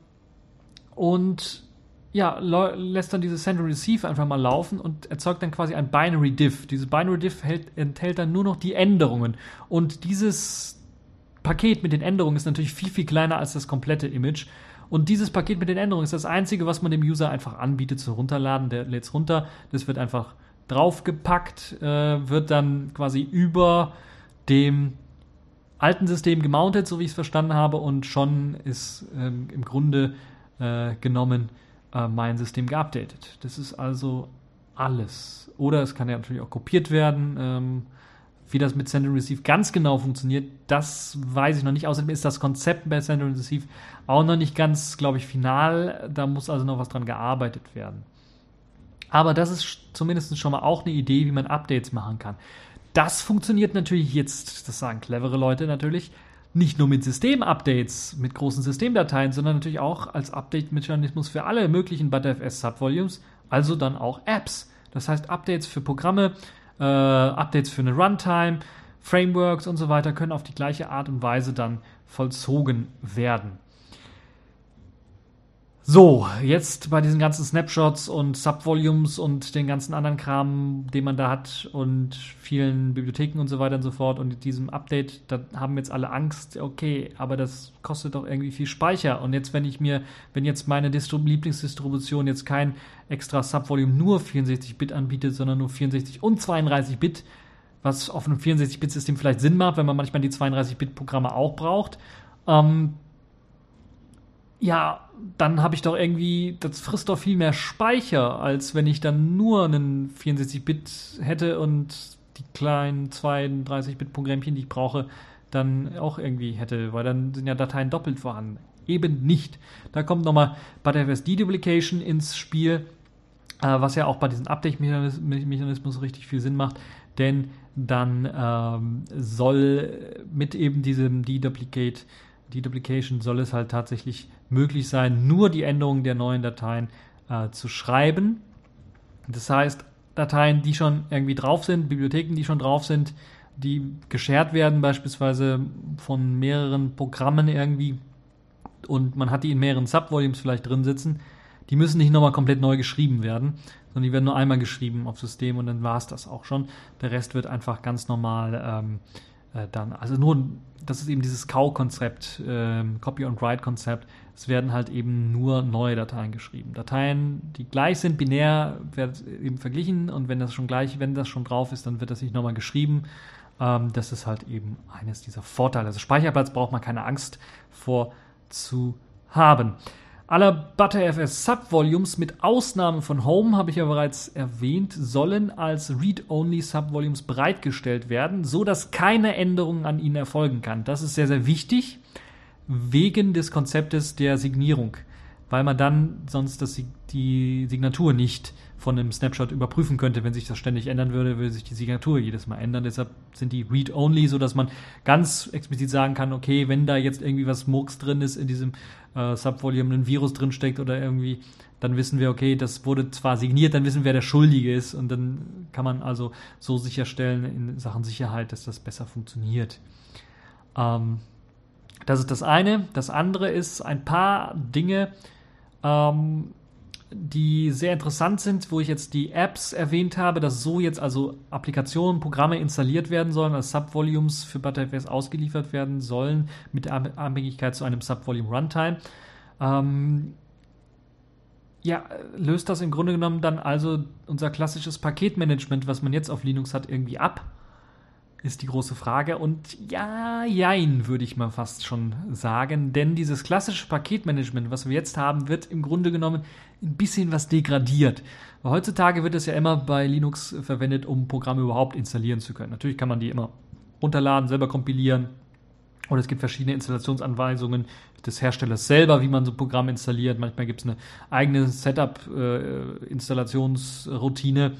und ja, lässt dann dieses Send and Receive einfach mal laufen und erzeugt dann quasi ein Binary Diff. Diese Binary Diff hält, enthält dann nur noch die Änderungen. Und dieses Paket mit den Änderungen ist natürlich viel, viel kleiner als das komplette Image. Und dieses Paket mit den Änderungen ist das einzige, was man dem User einfach anbietet zu runterladen. Der lädt es runter. Das wird einfach draufgepackt, äh, wird dann quasi über dem alten System gemountet, so wie ich es verstanden habe, und schon ist ähm, im Grunde äh, genommen äh, mein System geupdatet. Das ist also alles. Oder es kann ja natürlich auch kopiert werden. Ähm, wie das mit Send and Receive ganz genau funktioniert, das weiß ich noch nicht. Außerdem ist das Konzept bei Send and Receive auch noch nicht ganz, glaube ich, final. Da muss also noch was dran gearbeitet werden. Aber das ist zumindest schon mal auch eine Idee, wie man Updates machen kann. Das funktioniert natürlich jetzt, das sagen clevere Leute natürlich, nicht nur mit System-Updates, mit großen Systemdateien, sondern natürlich auch als Update-Mechanismus für alle möglichen ButterFS-Subvolumes, also dann auch Apps. Das heißt, Updates für Programme, äh, Updates für eine Runtime, Frameworks und so weiter können auf die gleiche Art und Weise dann vollzogen werden. So, jetzt bei diesen ganzen Snapshots und Subvolumes und den ganzen anderen Kram, den man da hat und vielen Bibliotheken und so weiter und so fort und diesem Update, da haben jetzt alle Angst, okay, aber das kostet doch irgendwie viel Speicher. Und jetzt, wenn ich mir, wenn jetzt meine Distro Lieblingsdistribution jetzt kein extra Subvolume nur 64-Bit anbietet, sondern nur 64 und 32-Bit, was auf einem 64-Bit-System vielleicht Sinn macht, wenn man manchmal die 32-Bit-Programme auch braucht, ähm, ja, dann habe ich doch irgendwie, das frisst doch viel mehr Speicher, als wenn ich dann nur einen 64-Bit hätte und die kleinen 32-Bit-Programmchen, die ich brauche, dann auch irgendwie hätte, weil dann sind ja Dateien doppelt vorhanden. Eben nicht. Da kommt nochmal ButterFS Deduplication ins Spiel, äh, was ja auch bei diesem Update-Mechanismus richtig viel Sinn macht, denn dann ähm, soll mit eben diesem Deduplicate Deduplication soll es halt tatsächlich möglich sein, nur die Änderungen der neuen Dateien äh, zu schreiben. Das heißt, Dateien, die schon irgendwie drauf sind, Bibliotheken, die schon drauf sind, die geshared werden, beispielsweise von mehreren Programmen irgendwie, und man hat die in mehreren Subvolumes vielleicht drin sitzen, die müssen nicht nochmal komplett neu geschrieben werden, sondern die werden nur einmal geschrieben auf System und dann war es das auch schon. Der Rest wird einfach ganz normal ähm, äh, dann, also nur, das ist eben dieses Cow-Konzept, äh, Copy-on-Write-Konzept. Es werden halt eben nur neue Dateien geschrieben. Dateien, die gleich sind, binär, werden eben verglichen und wenn das schon gleich, wenn das schon drauf ist, dann wird das nicht nochmal geschrieben. Ähm, das ist halt eben eines dieser Vorteile. Also Speicherplatz braucht man keine Angst vor zu haben. Alle ButterFS Subvolumes mit Ausnahme von Home, habe ich ja bereits erwähnt, sollen als Read-Only Subvolumes bereitgestellt werden, so dass keine Änderungen an ihnen erfolgen kann. Das ist sehr, sehr wichtig wegen des Konzeptes der Signierung, weil man dann sonst das, die Signatur nicht von einem Snapshot überprüfen könnte. Wenn sich das ständig ändern würde, würde sich die Signatur jedes Mal ändern. Deshalb sind die Read-Only, so dass man ganz explizit sagen kann, okay, wenn da jetzt irgendwie was Murks drin ist in diesem äh, Subvolume, ein Virus drin steckt oder irgendwie, dann wissen wir, okay, das wurde zwar signiert, dann wissen wir, wer der Schuldige ist und dann kann man also so sicherstellen in Sachen Sicherheit, dass das besser funktioniert. Ähm, das ist das eine. Das andere ist ein paar Dinge, ähm, die sehr interessant sind, wo ich jetzt die Apps erwähnt habe, dass so jetzt also Applikationen, Programme installiert werden sollen, als Subvolumes für ButterFS ausgeliefert werden sollen, mit Abhängigkeit zu einem Subvolume Runtime. Ähm, ja, löst das im Grunde genommen dann also unser klassisches Paketmanagement, was man jetzt auf Linux hat, irgendwie ab ist die große Frage. Und ja, jein, würde ich mal fast schon sagen. Denn dieses klassische Paketmanagement, was wir jetzt haben, wird im Grunde genommen ein bisschen was degradiert. Weil heutzutage wird es ja immer bei Linux verwendet, um Programme überhaupt installieren zu können. Natürlich kann man die immer runterladen, selber kompilieren. Und es gibt verschiedene Installationsanweisungen, des Herstellers selber, wie man so ein Programm installiert. Manchmal gibt es eine eigene Setup-Installationsroutine äh,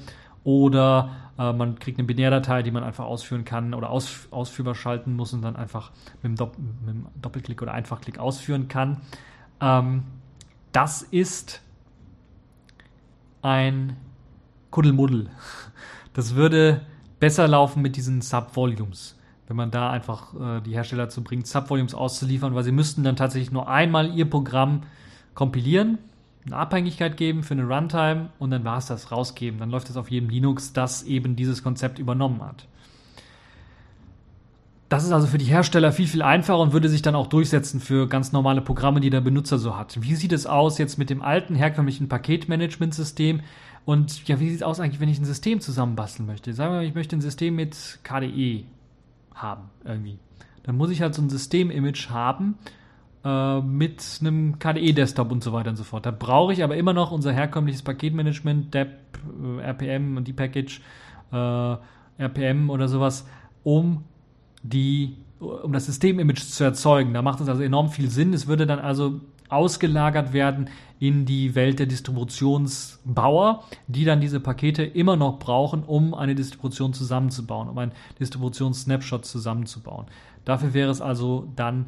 oder äh, man kriegt eine Binärdatei, die man einfach ausführen kann oder aus, ausführbar schalten muss und dann einfach mit dem, mit dem Doppelklick oder Einfachklick ausführen kann. Ähm, das ist ein Kuddelmuddel. Das würde besser laufen mit diesen Subvolumes wenn man da einfach äh, die Hersteller dazu bringt, Subvolumes auszuliefern, weil sie müssten dann tatsächlich nur einmal ihr Programm kompilieren, eine Abhängigkeit geben für eine Runtime und dann war es das, rausgeben. Dann läuft es auf jedem Linux, das eben dieses Konzept übernommen hat. Das ist also für die Hersteller viel, viel einfacher und würde sich dann auch durchsetzen für ganz normale Programme, die der Benutzer so hat. Wie sieht es aus jetzt mit dem alten herkömmlichen Paketmanagementsystem? Und ja, wie sieht es aus eigentlich, wenn ich ein System zusammenbasteln möchte? Sagen wir mal, ich möchte ein System mit KDE haben irgendwie. Dann muss ich halt so ein System-Image haben äh, mit einem KDE-Desktop und so weiter und so fort. Da brauche ich aber immer noch unser herkömmliches Paketmanagement, DEP, äh, RPM und die Package, äh, RPM oder sowas, um die um das System-Image zu erzeugen. Da macht es also enorm viel Sinn. Es würde dann also ausgelagert werden in die Welt der Distributionsbauer, die dann diese Pakete immer noch brauchen, um eine Distribution zusammenzubauen, um einen Distributions-Snapshot zusammenzubauen. Dafür wäre es also dann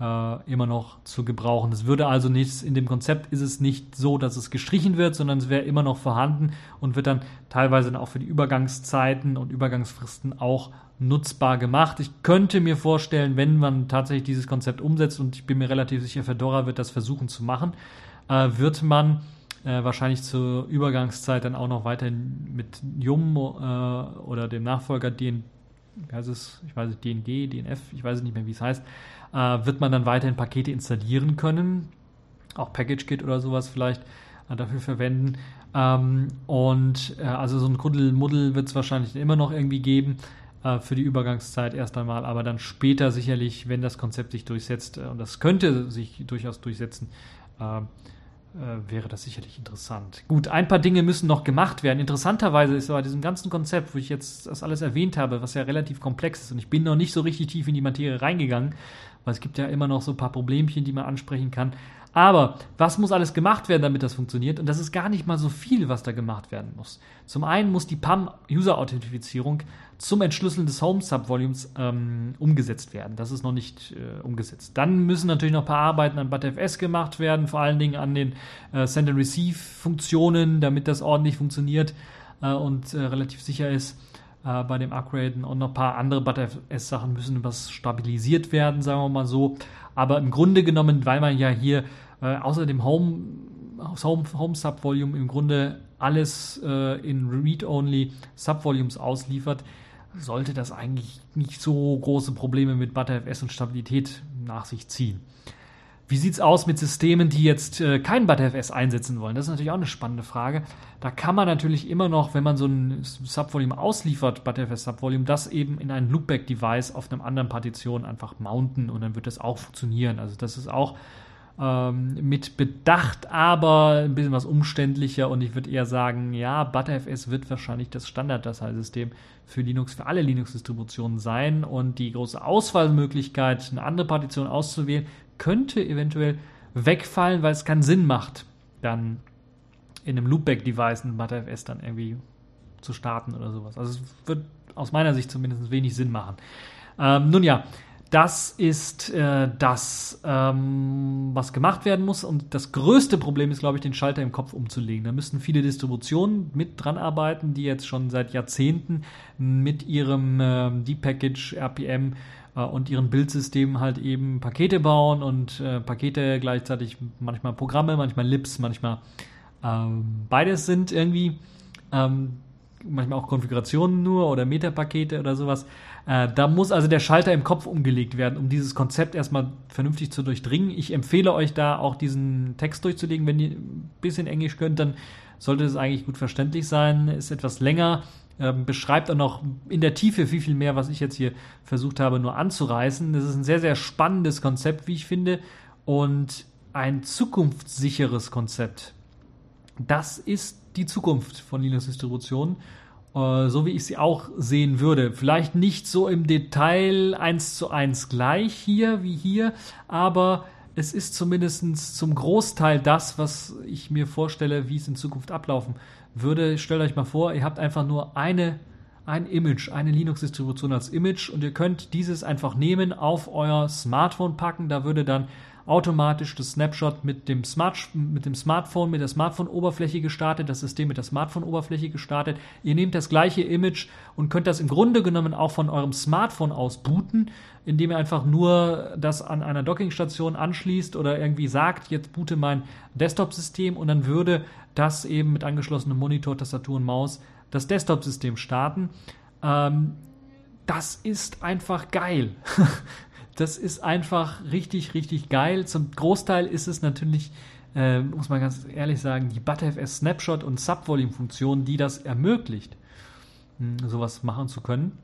äh, immer noch zu gebrauchen. Es würde also nichts, in dem Konzept ist es nicht so, dass es gestrichen wird, sondern es wäre immer noch vorhanden und wird dann teilweise dann auch für die Übergangszeiten und Übergangsfristen auch nutzbar gemacht. Ich könnte mir vorstellen, wenn man tatsächlich dieses Konzept umsetzt, und ich bin mir relativ sicher, Fedora wird das versuchen zu machen, äh, wird man äh, wahrscheinlich zur Übergangszeit dann auch noch weiterhin mit Yum äh, oder dem Nachfolger DN, heißt es, ich weiß nicht, DNG, DNF, ich weiß nicht mehr, wie es heißt, äh, wird man dann weiterhin Pakete installieren können, auch PackageKit oder sowas vielleicht äh, dafür verwenden. Ähm, und äh, also so ein Kuddelmuddel wird es wahrscheinlich immer noch irgendwie geben äh, für die Übergangszeit erst einmal, aber dann später sicherlich, wenn das Konzept sich durchsetzt, äh, und das könnte sich durchaus durchsetzen, äh, wäre das sicherlich interessant. Gut, ein paar Dinge müssen noch gemacht werden. Interessanterweise ist bei diesem ganzen Konzept, wo ich jetzt das alles erwähnt habe, was ja relativ komplex ist, und ich bin noch nicht so richtig tief in die Materie reingegangen, weil es gibt ja immer noch so ein paar Problemchen, die man ansprechen kann. Aber was muss alles gemacht werden, damit das funktioniert? Und das ist gar nicht mal so viel, was da gemacht werden muss. Zum einen muss die PAM-User-Authentifizierung zum Entschlüsseln des Home-Subvolumes ähm, umgesetzt werden. Das ist noch nicht äh, umgesetzt. Dann müssen natürlich noch ein paar Arbeiten an ButterFS gemacht werden, vor allen Dingen an den äh, Send-and-Receive-Funktionen, damit das ordentlich funktioniert äh, und äh, relativ sicher ist äh, bei dem Upgraden. Und noch ein paar andere ButterFS-Sachen müssen was stabilisiert werden, sagen wir mal so. Aber im Grunde genommen, weil man ja hier äh, außer dem Home, Home, Home Subvolume im Grunde alles äh, in Read-Only Subvolumes ausliefert, sollte das eigentlich nicht so große Probleme mit ButterFS und Stabilität nach sich ziehen. Wie sieht es aus mit Systemen, die jetzt äh, kein ButterFS einsetzen wollen? Das ist natürlich auch eine spannende Frage. Da kann man natürlich immer noch, wenn man so ein Subvolume ausliefert, ButterFS Subvolume, das eben in ein Loopback-Device auf einem anderen Partition einfach mounten und dann wird das auch funktionieren. Also das ist auch ähm, mit Bedacht, aber ein bisschen was umständlicher und ich würde eher sagen, ja, ButterFS wird wahrscheinlich das Standard-Dateisystem für Linux, für alle Linux-Distributionen sein und die große Auswahlmöglichkeit, eine andere Partition auszuwählen, könnte eventuell wegfallen, weil es keinen Sinn macht, dann in einem Loopback-Device ein ButterFS dann irgendwie zu starten oder sowas. Also es wird aus meiner Sicht zumindest wenig Sinn machen. Ähm, nun ja, das ist äh, das, ähm, was gemacht werden muss. Und das größte Problem ist, glaube ich, den Schalter im Kopf umzulegen. Da müssten viele Distributionen mit dran arbeiten, die jetzt schon seit Jahrzehnten mit ihrem äh, Deep Package, RPM äh, und ihren Bildsystemen halt eben Pakete bauen und äh, Pakete gleichzeitig manchmal Programme, manchmal Lips, manchmal ähm, beides sind irgendwie. Ähm, manchmal auch Konfigurationen nur oder Metapakete oder sowas. Äh, da muss also der Schalter im Kopf umgelegt werden, um dieses Konzept erstmal vernünftig zu durchdringen. Ich empfehle euch da auch diesen Text durchzulegen. Wenn ihr ein bisschen Englisch könnt, dann sollte es eigentlich gut verständlich sein. Ist etwas länger. Ähm, beschreibt auch noch in der Tiefe viel, viel mehr, was ich jetzt hier versucht habe, nur anzureißen. Das ist ein sehr, sehr spannendes Konzept, wie ich finde, und ein zukunftssicheres Konzept. Das ist die Zukunft von Linux-Distributionen, äh, so wie ich sie auch sehen würde. Vielleicht nicht so im Detail eins zu eins gleich hier wie hier, aber es ist zumindest zum Großteil das, was ich mir vorstelle, wie es in Zukunft ablaufen würde. Stellt euch mal vor, ihr habt einfach nur eine, ein Image, eine Linux-Distribution als Image und ihr könnt dieses einfach nehmen, auf euer Smartphone packen. Da würde dann automatisch das Snapshot mit dem, Smart, mit dem Smartphone, mit der Smartphone-Oberfläche gestartet, das System mit der Smartphone-Oberfläche gestartet. Ihr nehmt das gleiche Image und könnt das im Grunde genommen auch von eurem Smartphone aus booten, indem ihr einfach nur das an einer Dockingstation anschließt oder irgendwie sagt, jetzt boote mein Desktop-System und dann würde das eben mit angeschlossenem Monitor, Tastatur und Maus das Desktop-System starten. Ähm, das ist einfach geil. [laughs] das ist einfach richtig, richtig geil. Zum Großteil ist es natürlich, äh, muss man ganz ehrlich sagen, die ButterFS Snapshot und Subvolume-Funktion, die das ermöglicht, hm, sowas machen zu können.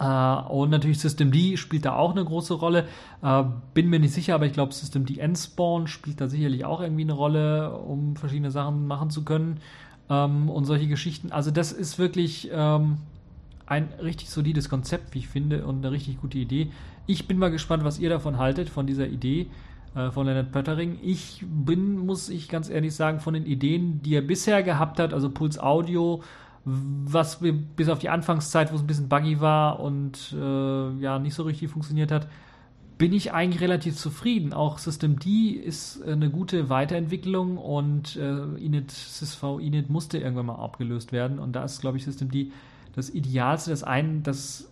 Uh, und natürlich System D spielt da auch eine große Rolle. Uh, bin mir nicht sicher, aber ich glaube, System D Endspawn spielt da sicherlich auch irgendwie eine Rolle, um verschiedene Sachen machen zu können. Um, ähm, und solche Geschichten. Also, das ist wirklich um, ähm, ein richtig solides Konzept, wie ich finde, und eine richtig gute Idee. Ich bin mal gespannt, was ihr davon haltet, von dieser Idee äh, von Leonard Pöttering. Ich bin, muss ich ganz ehrlich sagen, von den Ideen, die er bisher gehabt hat, also Puls Audio, was bis auf die Anfangszeit, wo es ein bisschen buggy war und äh, ja nicht so richtig funktioniert hat, bin ich eigentlich relativ zufrieden. Auch System D ist eine gute Weiterentwicklung und äh, Init, SysV Init musste irgendwann mal abgelöst werden und da ist, glaube ich, System D das Idealste, das ein, das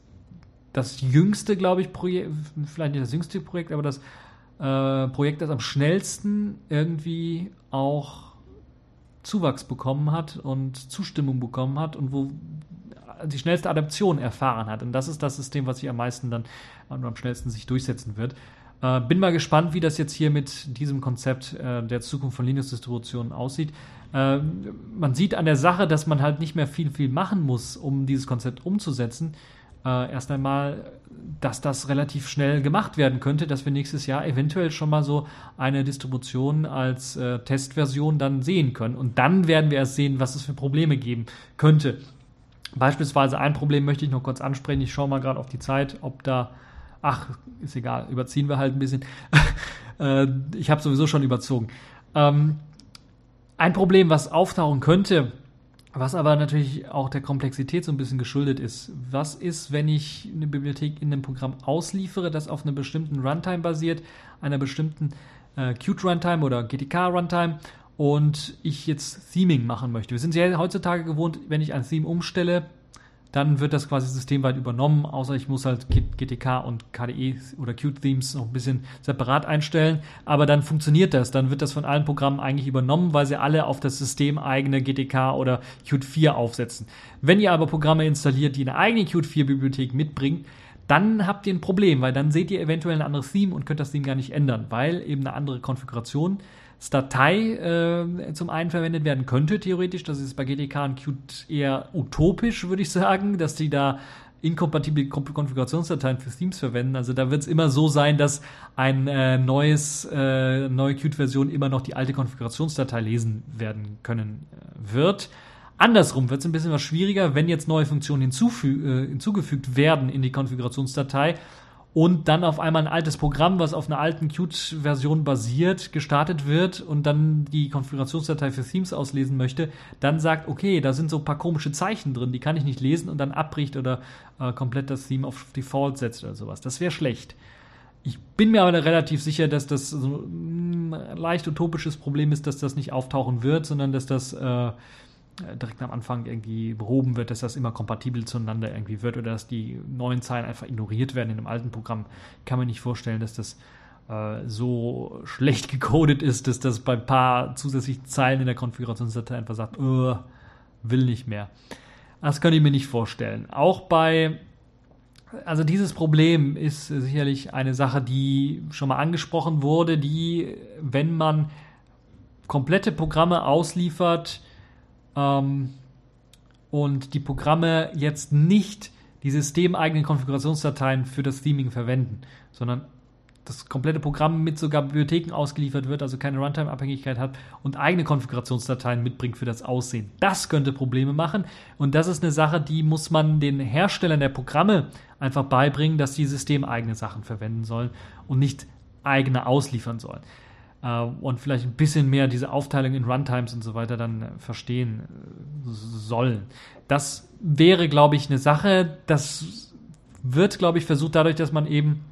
das jüngste, glaube ich, Projekt, vielleicht nicht das jüngste Projekt, aber das äh, Projekt, das am schnellsten irgendwie auch Zuwachs bekommen hat und Zustimmung bekommen hat und wo die schnellste Adaption erfahren hat. Und das ist das System, was sich am meisten dann und am schnellsten sich durchsetzen wird. Äh, bin mal gespannt, wie das jetzt hier mit diesem Konzept äh, der Zukunft von Linux-Distributionen aussieht. Äh, man sieht an der Sache, dass man halt nicht mehr viel, viel machen muss, um dieses Konzept umzusetzen äh, erst einmal, dass das relativ schnell gemacht werden könnte, dass wir nächstes Jahr eventuell schon mal so eine Distribution als äh, Testversion dann sehen können. Und dann werden wir erst sehen, was es für Probleme geben könnte. Beispielsweise ein Problem möchte ich noch kurz ansprechen. Ich schaue mal gerade auf die Zeit, ob da. Ach, ist egal, überziehen wir halt ein bisschen. [laughs] äh, ich habe sowieso schon überzogen. Ähm, ein Problem, was auftauchen könnte, was aber natürlich auch der Komplexität so ein bisschen geschuldet ist. Was ist, wenn ich eine Bibliothek in einem Programm ausliefere, das auf einem bestimmten Runtime basiert, einer bestimmten äh, Qt Runtime oder GTK Runtime und ich jetzt Theming machen möchte? Wir sind ja heutzutage gewohnt, wenn ich ein Theme umstelle, dann wird das quasi systemweit übernommen, außer ich muss halt GTK und KDE oder Qt-Themes noch ein bisschen separat einstellen. Aber dann funktioniert das. Dann wird das von allen Programmen eigentlich übernommen, weil sie alle auf das systemeigene GTK oder Qt 4 aufsetzen. Wenn ihr aber Programme installiert, die eine eigene Qt 4-Bibliothek mitbringen, dann habt ihr ein Problem, weil dann seht ihr eventuell ein anderes Theme und könnt das Theme gar nicht ändern, weil eben eine andere Konfiguration Datei äh, zum einen verwendet werden könnte, theoretisch. Das ist bei GTK und Qt eher utopisch, würde ich sagen, dass die da inkompatible Konfigurationsdateien für Themes verwenden. Also da wird es immer so sein, dass ein äh, neues, äh, neue Qt-Version immer noch die alte Konfigurationsdatei lesen werden können äh, wird. Andersrum wird es ein bisschen was schwieriger, wenn jetzt neue Funktionen äh, hinzugefügt werden in die Konfigurationsdatei und dann auf einmal ein altes Programm, was auf einer alten Qt-Version basiert, gestartet wird und dann die Konfigurationsdatei für Themes auslesen möchte, dann sagt, okay, da sind so ein paar komische Zeichen drin, die kann ich nicht lesen und dann abbricht oder äh, komplett das Theme auf Default setzt oder sowas. Das wäre schlecht. Ich bin mir aber relativ sicher, dass das so ein leicht utopisches Problem ist, dass das nicht auftauchen wird, sondern dass das äh, direkt am Anfang irgendwie behoben wird, dass das immer kompatibel zueinander irgendwie wird oder dass die neuen Zeilen einfach ignoriert werden in einem alten Programm. Kann man nicht vorstellen, dass das äh, so schlecht [laughs] gecodet ist, dass das bei ein paar zusätzlichen Zeilen in der Konfigurationsdatei einfach sagt, oh, will nicht mehr. Das kann ich mir nicht vorstellen. Auch bei, also dieses Problem ist sicherlich eine Sache, die schon mal angesprochen wurde, die, wenn man komplette Programme ausliefert, ähm, und die Programme jetzt nicht die systemeigenen Konfigurationsdateien für das Theming verwenden, sondern das komplette Programm mit sogar Bibliotheken ausgeliefert wird, also keine Runtime-Abhängigkeit hat und eigene Konfigurationsdateien mitbringt für das Aussehen. Das könnte Probleme machen und das ist eine Sache, die muss man den Herstellern der Programme einfach beibringen, dass sie systemeigene Sachen verwenden sollen und nicht eigene ausliefern sollen. Äh, und vielleicht ein bisschen mehr diese Aufteilung in Runtimes und so weiter dann äh, verstehen äh, sollen. Das wäre, glaube ich, eine Sache, das wird, glaube ich, versucht dadurch, dass man eben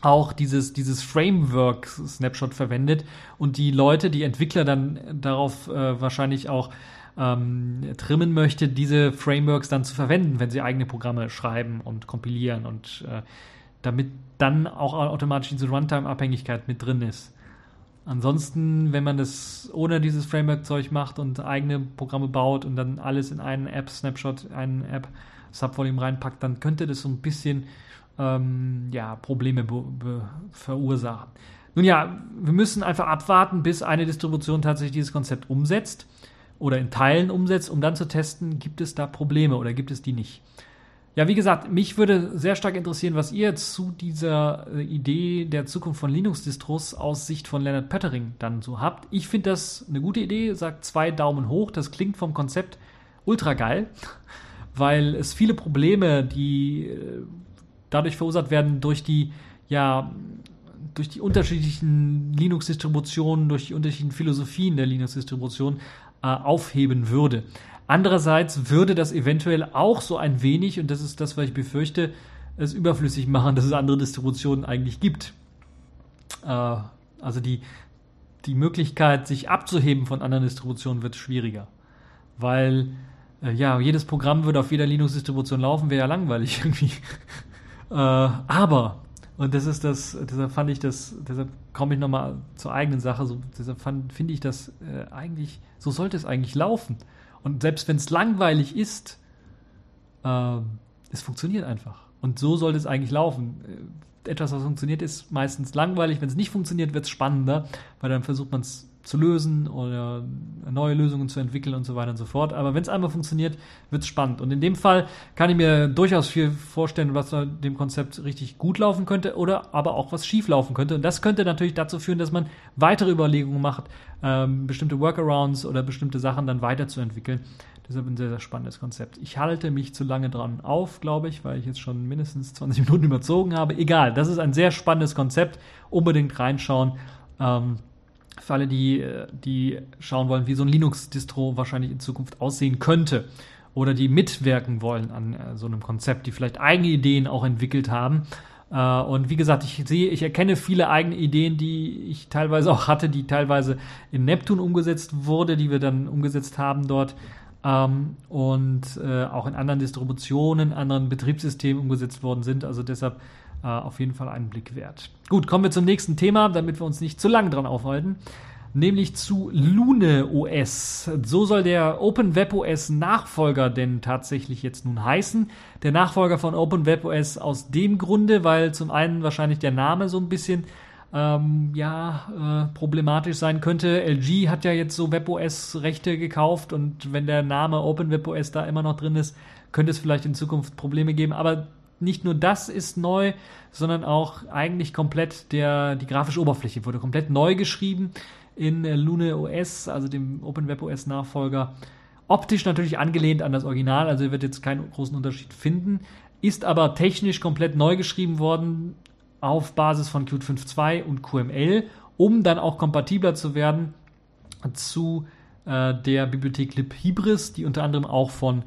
auch dieses, dieses Framework-Snapshot verwendet und die Leute, die Entwickler dann darauf äh, wahrscheinlich auch ähm, trimmen möchte, diese Frameworks dann zu verwenden, wenn sie eigene Programme schreiben und kompilieren und äh, damit dann auch automatisch diese Runtime-Abhängigkeit mit drin ist. Ansonsten, wenn man das ohne dieses Framework-Zeug macht und eigene Programme baut und dann alles in einen App-Snapshot, einen App-Subvolume reinpackt, dann könnte das so ein bisschen ähm, ja, Probleme verursachen. Nun ja, wir müssen einfach abwarten, bis eine Distribution tatsächlich dieses Konzept umsetzt oder in Teilen umsetzt, um dann zu testen, gibt es da Probleme oder gibt es die nicht. Ja, wie gesagt, mich würde sehr stark interessieren, was ihr zu dieser äh, Idee der Zukunft von Linux-Distros aus Sicht von Leonard Pöttering dann so habt. Ich finde das eine gute Idee, sagt zwei Daumen hoch. Das klingt vom Konzept ultra geil, [laughs] weil es viele Probleme, die äh, dadurch verursacht werden durch die, ja, durch die unterschiedlichen Linux-Distributionen, durch die unterschiedlichen Philosophien der Linux-Distribution äh, aufheben würde. Andererseits würde das eventuell auch so ein wenig, und das ist das, was ich befürchte, es überflüssig machen, [laughs] dass es andere Distributionen eigentlich gibt. Äh, also die, die Möglichkeit, sich abzuheben von anderen Distributionen, wird schwieriger. Weil, äh, ja, jedes Programm würde auf jeder Linux-Distribution laufen, wäre ja langweilig [laughs] irgendwie. äh, aber, und das ist das, deshalb fand ich das, deshalb komme ich nochmal zur eigenen Sache, so, deshalb finde ich das äh, eigentlich, so sollte es eigentlich laufen. Und selbst wenn es langweilig ist, äh, es funktioniert einfach. Und so sollte es eigentlich laufen. Äh, etwas, was funktioniert, ist meistens langweilig. Wenn es nicht funktioniert, wird es spannender, weil dann versucht man es zu lösen oder neue Lösungen zu entwickeln und so weiter und so fort. Aber wenn es einmal funktioniert, wird es spannend. Und in dem Fall kann ich mir durchaus viel vorstellen, was dem Konzept richtig gut laufen könnte oder aber auch was schief laufen könnte. Und das könnte natürlich dazu führen, dass man weitere Überlegungen macht, ähm, bestimmte Workarounds oder bestimmte Sachen dann weiterzuentwickeln. Deshalb ein sehr, sehr spannendes Konzept. Ich halte mich zu lange dran auf, glaube ich, weil ich jetzt schon mindestens 20 Minuten überzogen habe. Egal, das ist ein sehr spannendes Konzept. Unbedingt reinschauen. Ähm, für alle, die, die schauen wollen, wie so ein Linux-Distro wahrscheinlich in Zukunft aussehen könnte oder die mitwirken wollen an äh, so einem Konzept, die vielleicht eigene Ideen auch entwickelt haben. Äh, und wie gesagt, ich sehe, ich erkenne viele eigene Ideen, die ich teilweise auch hatte, die teilweise in Neptun umgesetzt wurde, die wir dann umgesetzt haben dort. Ähm, und äh, auch in anderen Distributionen, anderen Betriebssystemen umgesetzt worden sind. Also deshalb äh, auf jeden Fall einen Blick wert. Gut, kommen wir zum nächsten Thema, damit wir uns nicht zu lange dran aufhalten. Nämlich zu Lune OS. So soll der Open Web OS Nachfolger denn tatsächlich jetzt nun heißen. Der Nachfolger von Open Web OS aus dem Grunde, weil zum einen wahrscheinlich der Name so ein bisschen ähm, ja, äh, problematisch sein könnte. LG hat ja jetzt so WebOS-Rechte gekauft und wenn der Name Open WebOS da immer noch drin ist, könnte es vielleicht in Zukunft Probleme geben. Aber nicht nur das ist neu, sondern auch eigentlich komplett der, die grafische Oberfläche wurde komplett neu geschrieben in Lune OS, also dem Open Web OS Nachfolger. Optisch natürlich angelehnt an das Original, also ihr werdet jetzt keinen großen Unterschied finden, ist aber technisch komplett neu geschrieben worden auf Basis von Qt 5.2 und QML, um dann auch kompatibler zu werden zu äh, der Bibliothek libhybris, die unter anderem auch von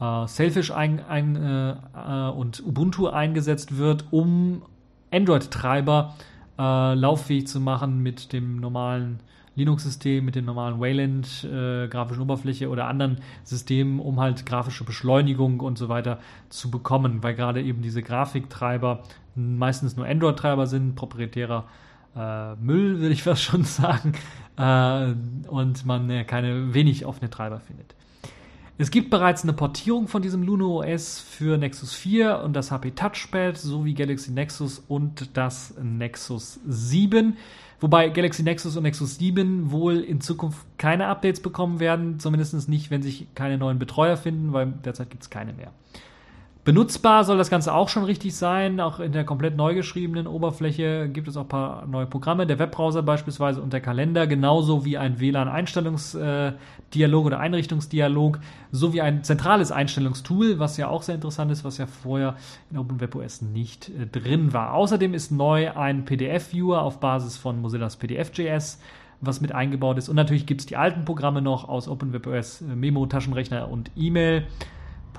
äh, Selfish ein, ein, äh, und Ubuntu eingesetzt wird, um Android-Treiber äh, lauffähig zu machen mit dem normalen Linux-System, mit dem normalen Wayland äh, Oberfläche oder anderen Systemen, um halt grafische Beschleunigung und so weiter zu bekommen, weil gerade eben diese Grafiktreiber meistens nur Android-Treiber sind, proprietärer äh, Müll, [laughs] würde ich fast schon sagen, und man keine wenig offene Treiber findet. Es gibt bereits eine Portierung von diesem Luno OS für Nexus 4 und das HP Touchpad sowie Galaxy Nexus und das Nexus 7. Wobei Galaxy Nexus und Nexus 7 wohl in Zukunft keine Updates bekommen werden, zumindest nicht, wenn sich keine neuen Betreuer finden, weil derzeit gibt es keine mehr. Benutzbar soll das Ganze auch schon richtig sein. Auch in der komplett neu geschriebenen Oberfläche gibt es auch ein paar neue Programme. Der Webbrowser beispielsweise und der Kalender, genauso wie ein WLAN-Einstellungsdialog oder Einrichtungsdialog, sowie ein zentrales Einstellungstool, was ja auch sehr interessant ist, was ja vorher in OpenWebOS nicht äh, drin war. Außerdem ist neu ein PDF-Viewer auf Basis von Mozillas PDF.js was mit eingebaut ist. Und natürlich gibt es die alten Programme noch aus OpenWebOS, äh, Memo, Taschenrechner und E-Mail.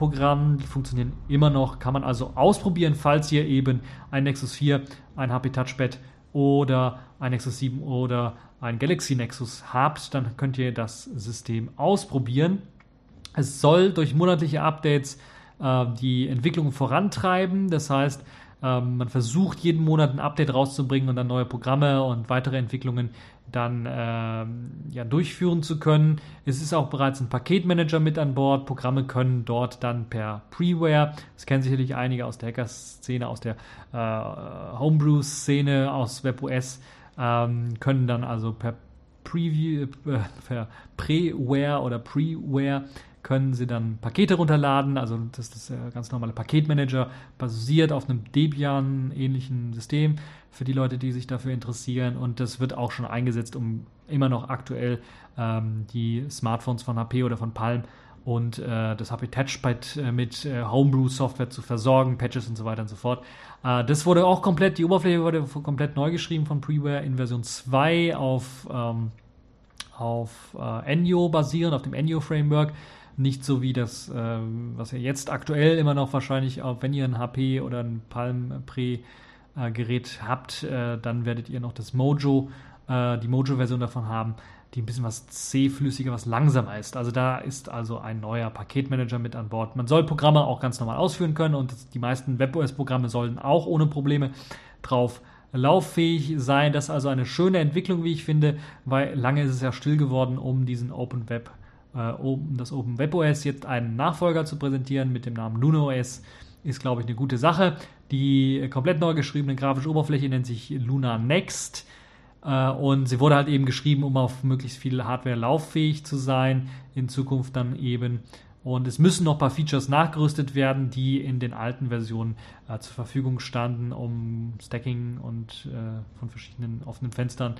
Programm, die funktionieren immer noch, kann man also ausprobieren, falls ihr eben ein Nexus 4, ein HP Touchpad oder ein Nexus 7 oder ein Galaxy Nexus habt, dann könnt ihr das System ausprobieren. Es soll durch monatliche Updates äh, die Entwicklung vorantreiben, das heißt, ähm, man versucht jeden Monat ein Update rauszubringen und dann neue Programme und weitere Entwicklungen dann ähm, ja, durchführen zu können. Es ist auch bereits ein Paketmanager mit an Bord. Programme können dort dann per Preware, das kennen sicherlich einige aus der Hacker-Szene, aus der äh, Homebrew-Szene, aus WebOS, ähm, können dann also per Preview, äh, per Preware oder Preware können Sie dann Pakete runterladen. Also das ist das ganz normale Paketmanager, basiert auf einem Debian-ähnlichen System für die Leute, die sich dafür interessieren. Und das wird auch schon eingesetzt, um immer noch aktuell ähm, die Smartphones von HP oder von Palm und äh, das HP Touchpad äh, mit äh, Homebrew-Software zu versorgen, Patches und so weiter und so fort. Äh, das wurde auch komplett, die Oberfläche wurde komplett neu geschrieben von Preware in Version 2 auf, ähm, auf äh, Enyo basierend, auf dem Enyo-Framework. Nicht so wie das, äh, was ihr jetzt aktuell immer noch wahrscheinlich, auch wenn ihr ein HP oder ein Palm Pre Gerät habt, äh, dann werdet ihr noch das Mojo, äh, die Mojo-Version davon haben, die ein bisschen was zähflüssiger, was langsamer ist. Also da ist also ein neuer Paketmanager mit an Bord. Man soll Programme auch ganz normal ausführen können und die meisten WebOS-Programme sollen auch ohne Probleme drauf lauffähig sein. Das ist also eine schöne Entwicklung, wie ich finde, weil lange ist es ja still geworden um diesen Open Web äh, um das Open Web OS jetzt einen Nachfolger zu präsentieren mit dem Namen LunaOS, ist, glaube ich, eine gute Sache. Die komplett neu geschriebene grafische Oberfläche nennt sich Luna Next. Äh, und sie wurde halt eben geschrieben, um auf möglichst viel Hardware lauffähig zu sein, in Zukunft dann eben. Und es müssen noch ein paar Features nachgerüstet werden, die in den alten Versionen äh, zur Verfügung standen, um Stacking und äh, von verschiedenen offenen Fenstern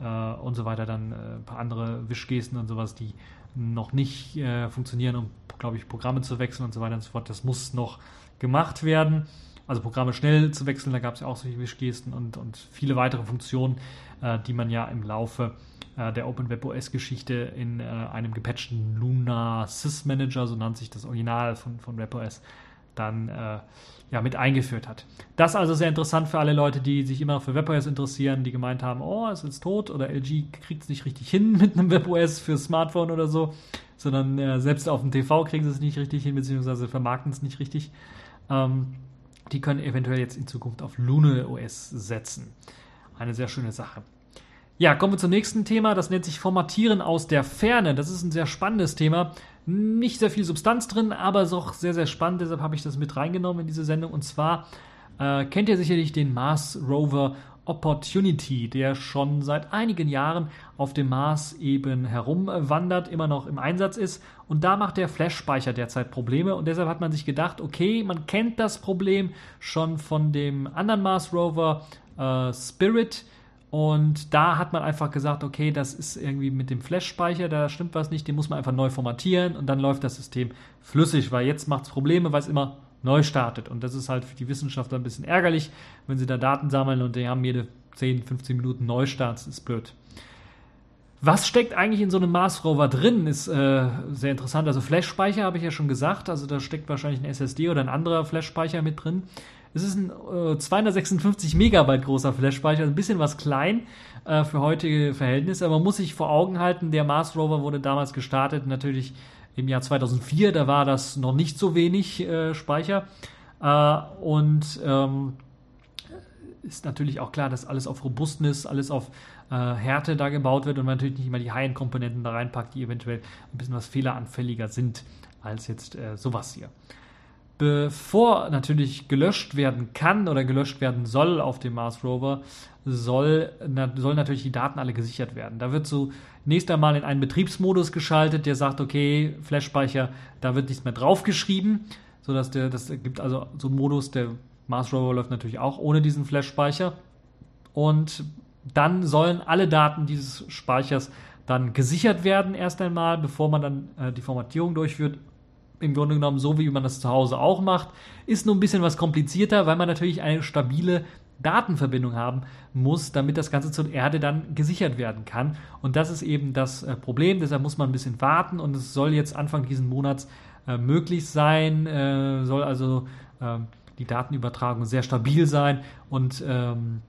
äh, und so weiter, dann äh, ein paar andere Wischgesten und sowas, die noch nicht äh, funktionieren, um, glaube ich, Programme zu wechseln und so weiter und so fort. Das muss noch gemacht werden. Also Programme schnell zu wechseln, da gab es ja auch solche Wischgesten und, und viele weitere Funktionen, äh, die man ja im Laufe äh, der OpenWebOS-Geschichte in äh, einem gepatchten Luna Sys Manager, so nannte sich das Original von, von WebOS, dann äh, ja, mit eingeführt hat. Das also sehr interessant für alle Leute, die sich immer für WebOS interessieren, die gemeint haben, oh, es ist tot oder LG kriegt es nicht richtig hin [laughs] mit einem WebOS für Smartphone oder so, sondern äh, selbst auf dem TV kriegen sie es nicht richtig hin, beziehungsweise vermarkten es nicht richtig. Ähm, die können eventuell jetzt in Zukunft auf Luna OS setzen. Eine sehr schöne Sache. Ja, kommen wir zum nächsten Thema. Das nennt sich Formatieren aus der Ferne. Das ist ein sehr spannendes Thema. Nicht sehr viel Substanz drin, aber doch sehr, sehr spannend. Deshalb habe ich das mit reingenommen in diese Sendung. Und zwar äh, kennt ihr sicherlich den Mars Rover Opportunity, der schon seit einigen Jahren auf dem Mars eben herumwandert, immer noch im Einsatz ist. Und da macht der Flash-Speicher derzeit Probleme. Und deshalb hat man sich gedacht, okay, man kennt das Problem schon von dem anderen Mars Rover äh, Spirit und da hat man einfach gesagt, okay, das ist irgendwie mit dem Flash-Speicher, da stimmt was nicht, den muss man einfach neu formatieren und dann läuft das System flüssig, weil jetzt macht es Probleme, weil es immer neu startet. Und das ist halt für die Wissenschaftler ein bisschen ärgerlich, wenn sie da Daten sammeln und die haben jede 10, 15 Minuten Neustarts, ist blöd. Was steckt eigentlich in so einem Mars Rover drin, ist äh, sehr interessant. Also Flash-Speicher habe ich ja schon gesagt, also da steckt wahrscheinlich ein SSD oder ein anderer Flash-Speicher mit drin. Es ist ein äh, 256 Megabyte großer Flash-Speicher, ein bisschen was klein äh, für heutige Verhältnisse, aber man muss sich vor Augen halten, der Mars Rover wurde damals gestartet, natürlich im Jahr 2004, da war das noch nicht so wenig äh, Speicher. Äh, und ähm, ist natürlich auch klar, dass alles auf Robustness, alles auf äh, Härte da gebaut wird und man natürlich nicht immer die High-End-Komponenten da reinpackt, die eventuell ein bisschen was fehleranfälliger sind als jetzt äh, sowas hier bevor natürlich gelöscht werden kann oder gelöscht werden soll auf dem Mars Rover, soll, na, soll natürlich die Daten alle gesichert werden. Da wird zunächst einmal in einen Betriebsmodus geschaltet, der sagt, okay, Flash-Speicher, da wird nichts mehr draufgeschrieben, sodass der, das gibt also so einen Modus, der Mars Rover läuft natürlich auch ohne diesen Flash-Speicher. Und dann sollen alle Daten dieses Speichers dann gesichert werden erst einmal, bevor man dann äh, die Formatierung durchführt. Im Grunde genommen so, wie man das zu Hause auch macht. Ist nur ein bisschen was komplizierter, weil man natürlich eine stabile Datenverbindung haben muss, damit das Ganze zur Erde dann gesichert werden kann. Und das ist eben das äh, Problem. Deshalb muss man ein bisschen warten und es soll jetzt Anfang diesen Monats äh, möglich sein. Äh, soll also ähm, die Datenübertragung sehr stabil sein und ähm,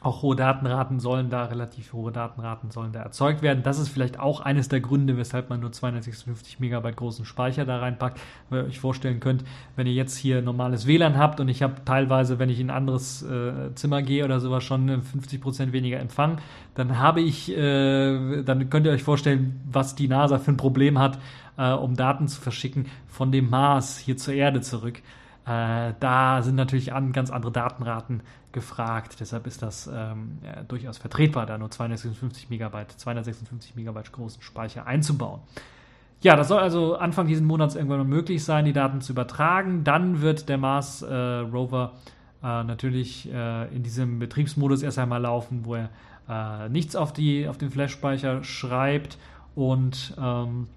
auch hohe Datenraten sollen da, relativ hohe Datenraten sollen da erzeugt werden. Das ist vielleicht auch eines der Gründe, weshalb man nur 256 Megabyte großen Speicher da reinpackt. Weil ihr euch vorstellen könnt, wenn ihr jetzt hier normales WLAN habt und ich habe teilweise, wenn ich in ein anderes äh, Zimmer gehe oder sowas, schon 50 Prozent weniger Empfang, dann habe ich, äh, dann könnt ihr euch vorstellen, was die NASA für ein Problem hat, äh, um Daten zu verschicken von dem Mars hier zur Erde zurück. Äh, da sind natürlich an, ganz andere Datenraten gefragt. Deshalb ist das ähm, ja, durchaus vertretbar, da nur 256 Megabyte, 256 Megabyte großen Speicher einzubauen. Ja, das soll also Anfang dieses Monats irgendwann möglich sein, die Daten zu übertragen. Dann wird der Mars äh, Rover äh, natürlich äh, in diesem Betriebsmodus erst einmal laufen, wo er äh, nichts auf, die, auf den Flash-Speicher schreibt und ähm,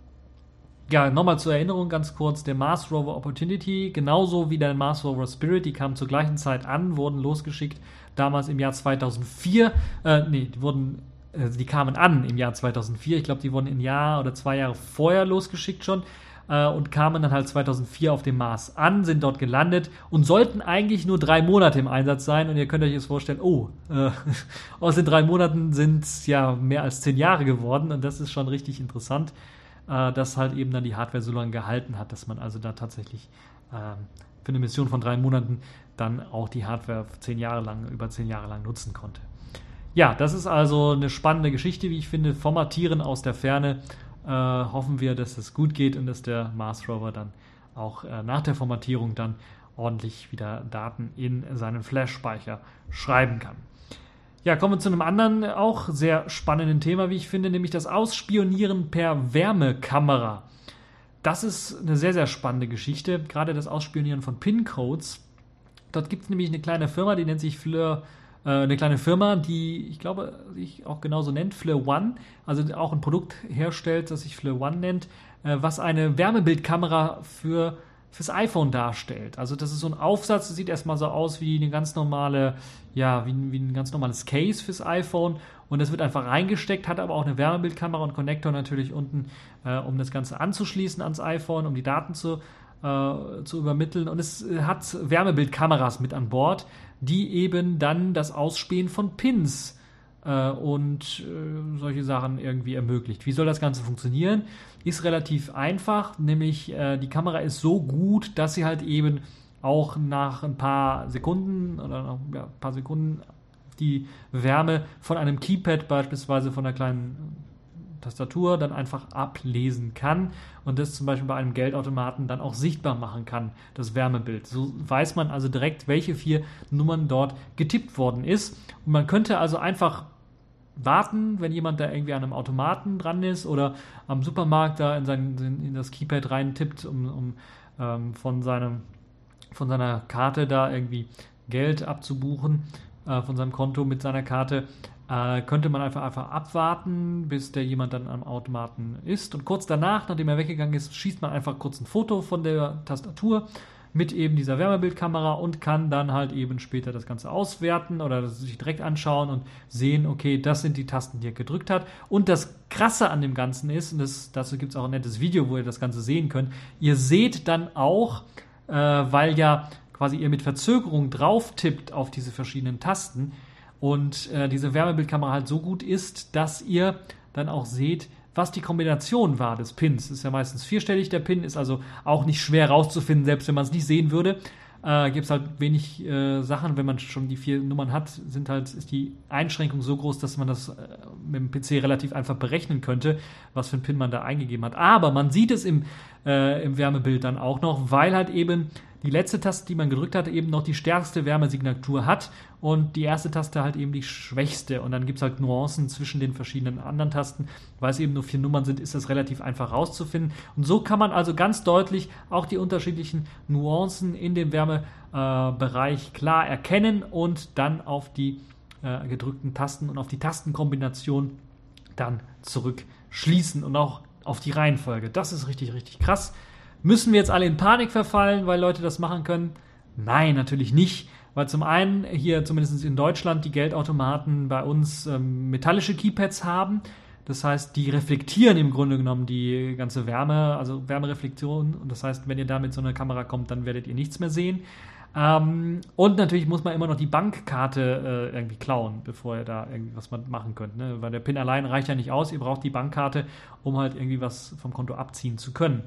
ja, nochmal zur Erinnerung ganz kurz, der Mars Rover Opportunity, genauso wie der Mars Rover Spirit, die kamen zur gleichen Zeit an, wurden losgeschickt, damals im Jahr 2004, äh, nee, die wurden, äh, die kamen an im Jahr 2004, ich glaube, die wurden ein Jahr oder zwei Jahre vorher losgeschickt schon äh, und kamen dann halt 2004 auf dem Mars an, sind dort gelandet und sollten eigentlich nur drei Monate im Einsatz sein. Und ihr könnt euch jetzt vorstellen, oh, äh, [laughs] aus den drei Monaten sind es ja mehr als zehn Jahre geworden. Und das ist schon richtig interessant äh, dass halt eben dann die Hardware so lange gehalten hat, dass man also da tatsächlich äh, für eine Mission von drei Monaten dann auch die Hardware zehn Jahre lang, über zehn Jahre lang nutzen konnte. Ja, das ist also eine spannende Geschichte, wie ich finde. Formatieren aus der Ferne. Äh, hoffen wir, dass es gut geht und dass der Mars Rover dann auch äh, nach der Formatierung dann ordentlich wieder Daten in seinen Flash-Speicher schreiben kann. Ja, kommen wir zu einem anderen, auch sehr spannenden Thema, wie ich finde, nämlich das Ausspionieren per Wärmekamera. Das ist eine sehr, sehr spannende Geschichte, gerade das Ausspionieren von PIN-Codes. Dort gibt es nämlich eine kleine Firma, die nennt sich Fleur, äh, eine kleine Firma, die ich glaube sich auch genauso nennt, Fleur One, also auch ein Produkt herstellt, das sich Fleur One nennt, äh, was eine Wärmebildkamera für fürs iPhone darstellt. Also das ist so ein Aufsatz, das sieht erstmal so aus wie eine ganz normale, ja, wie, wie ein ganz normales Case fürs iPhone und das wird einfach reingesteckt, hat aber auch eine Wärmebildkamera und Connector natürlich unten, äh, um das Ganze anzuschließen ans iPhone, um die Daten zu, äh, zu übermitteln und es hat Wärmebildkameras mit an Bord, die eben dann das Ausspähen von Pins äh, und äh, solche Sachen irgendwie ermöglicht. Wie soll das Ganze funktionieren? Ist relativ einfach, nämlich äh, die Kamera ist so gut, dass sie halt eben auch nach ein paar Sekunden oder nach ja, ein paar Sekunden die Wärme von einem Keypad beispielsweise von einer kleinen Tastatur dann einfach ablesen kann und das zum Beispiel bei einem Geldautomaten dann auch sichtbar machen kann, das Wärmebild. So weiß man also direkt, welche vier Nummern dort getippt worden ist. Und man könnte also einfach warten, wenn jemand da irgendwie an einem Automaten dran ist oder am Supermarkt da in, sein, in das Keypad rein tippt, um, um ähm, von, seinem, von seiner Karte da irgendwie Geld abzubuchen, äh, von seinem Konto mit seiner Karte, äh, könnte man einfach, einfach abwarten, bis der jemand dann am Automaten ist. Und kurz danach, nachdem er weggegangen ist, schießt man einfach kurz ein Foto von der Tastatur mit eben dieser Wärmebildkamera und kann dann halt eben später das Ganze auswerten oder sich direkt anschauen und sehen, okay, das sind die Tasten, die er gedrückt hat. Und das Krasse an dem Ganzen ist, und das, dazu gibt es auch ein nettes Video, wo ihr das Ganze sehen könnt, ihr seht dann auch, äh, weil ja quasi ihr mit Verzögerung drauf tippt auf diese verschiedenen Tasten und äh, diese Wärmebildkamera halt so gut ist, dass ihr dann auch seht, was die Kombination war des Pins. Ist ja meistens vierstellig, der Pin, ist also auch nicht schwer rauszufinden, selbst wenn man es nicht sehen würde. Äh, Gibt es halt wenig äh, Sachen, wenn man schon die vier Nummern hat, sind halt, ist die Einschränkung so groß, dass man das äh, mit dem PC relativ einfach berechnen könnte, was für ein Pin man da eingegeben hat. Aber man sieht es im, äh, im Wärmebild dann auch noch, weil halt eben die letzte Taste, die man gedrückt hat, eben noch die stärkste Wärmesignatur hat und die erste Taste halt eben die schwächste. Und dann gibt es halt Nuancen zwischen den verschiedenen anderen Tasten. Weil es eben nur vier Nummern sind, ist das relativ einfach rauszufinden. Und so kann man also ganz deutlich auch die unterschiedlichen Nuancen in dem Wärmebereich äh, klar erkennen und dann auf die äh, gedrückten Tasten und auf die Tastenkombination dann zurückschließen und auch auf die Reihenfolge. Das ist richtig, richtig krass. Müssen wir jetzt alle in Panik verfallen, weil Leute das machen können? Nein, natürlich nicht. Weil zum einen hier zumindest in Deutschland die Geldautomaten bei uns ähm, metallische Keypads haben. Das heißt, die reflektieren im Grunde genommen die ganze Wärme, also Wärmereflexion. Und das heißt, wenn ihr da mit so einer Kamera kommt, dann werdet ihr nichts mehr sehen. Ähm, und natürlich muss man immer noch die Bankkarte äh, irgendwie klauen, bevor ihr da irgendwas machen könnt. Ne? Weil der PIN allein reicht ja nicht aus. Ihr braucht die Bankkarte, um halt irgendwie was vom Konto abziehen zu können.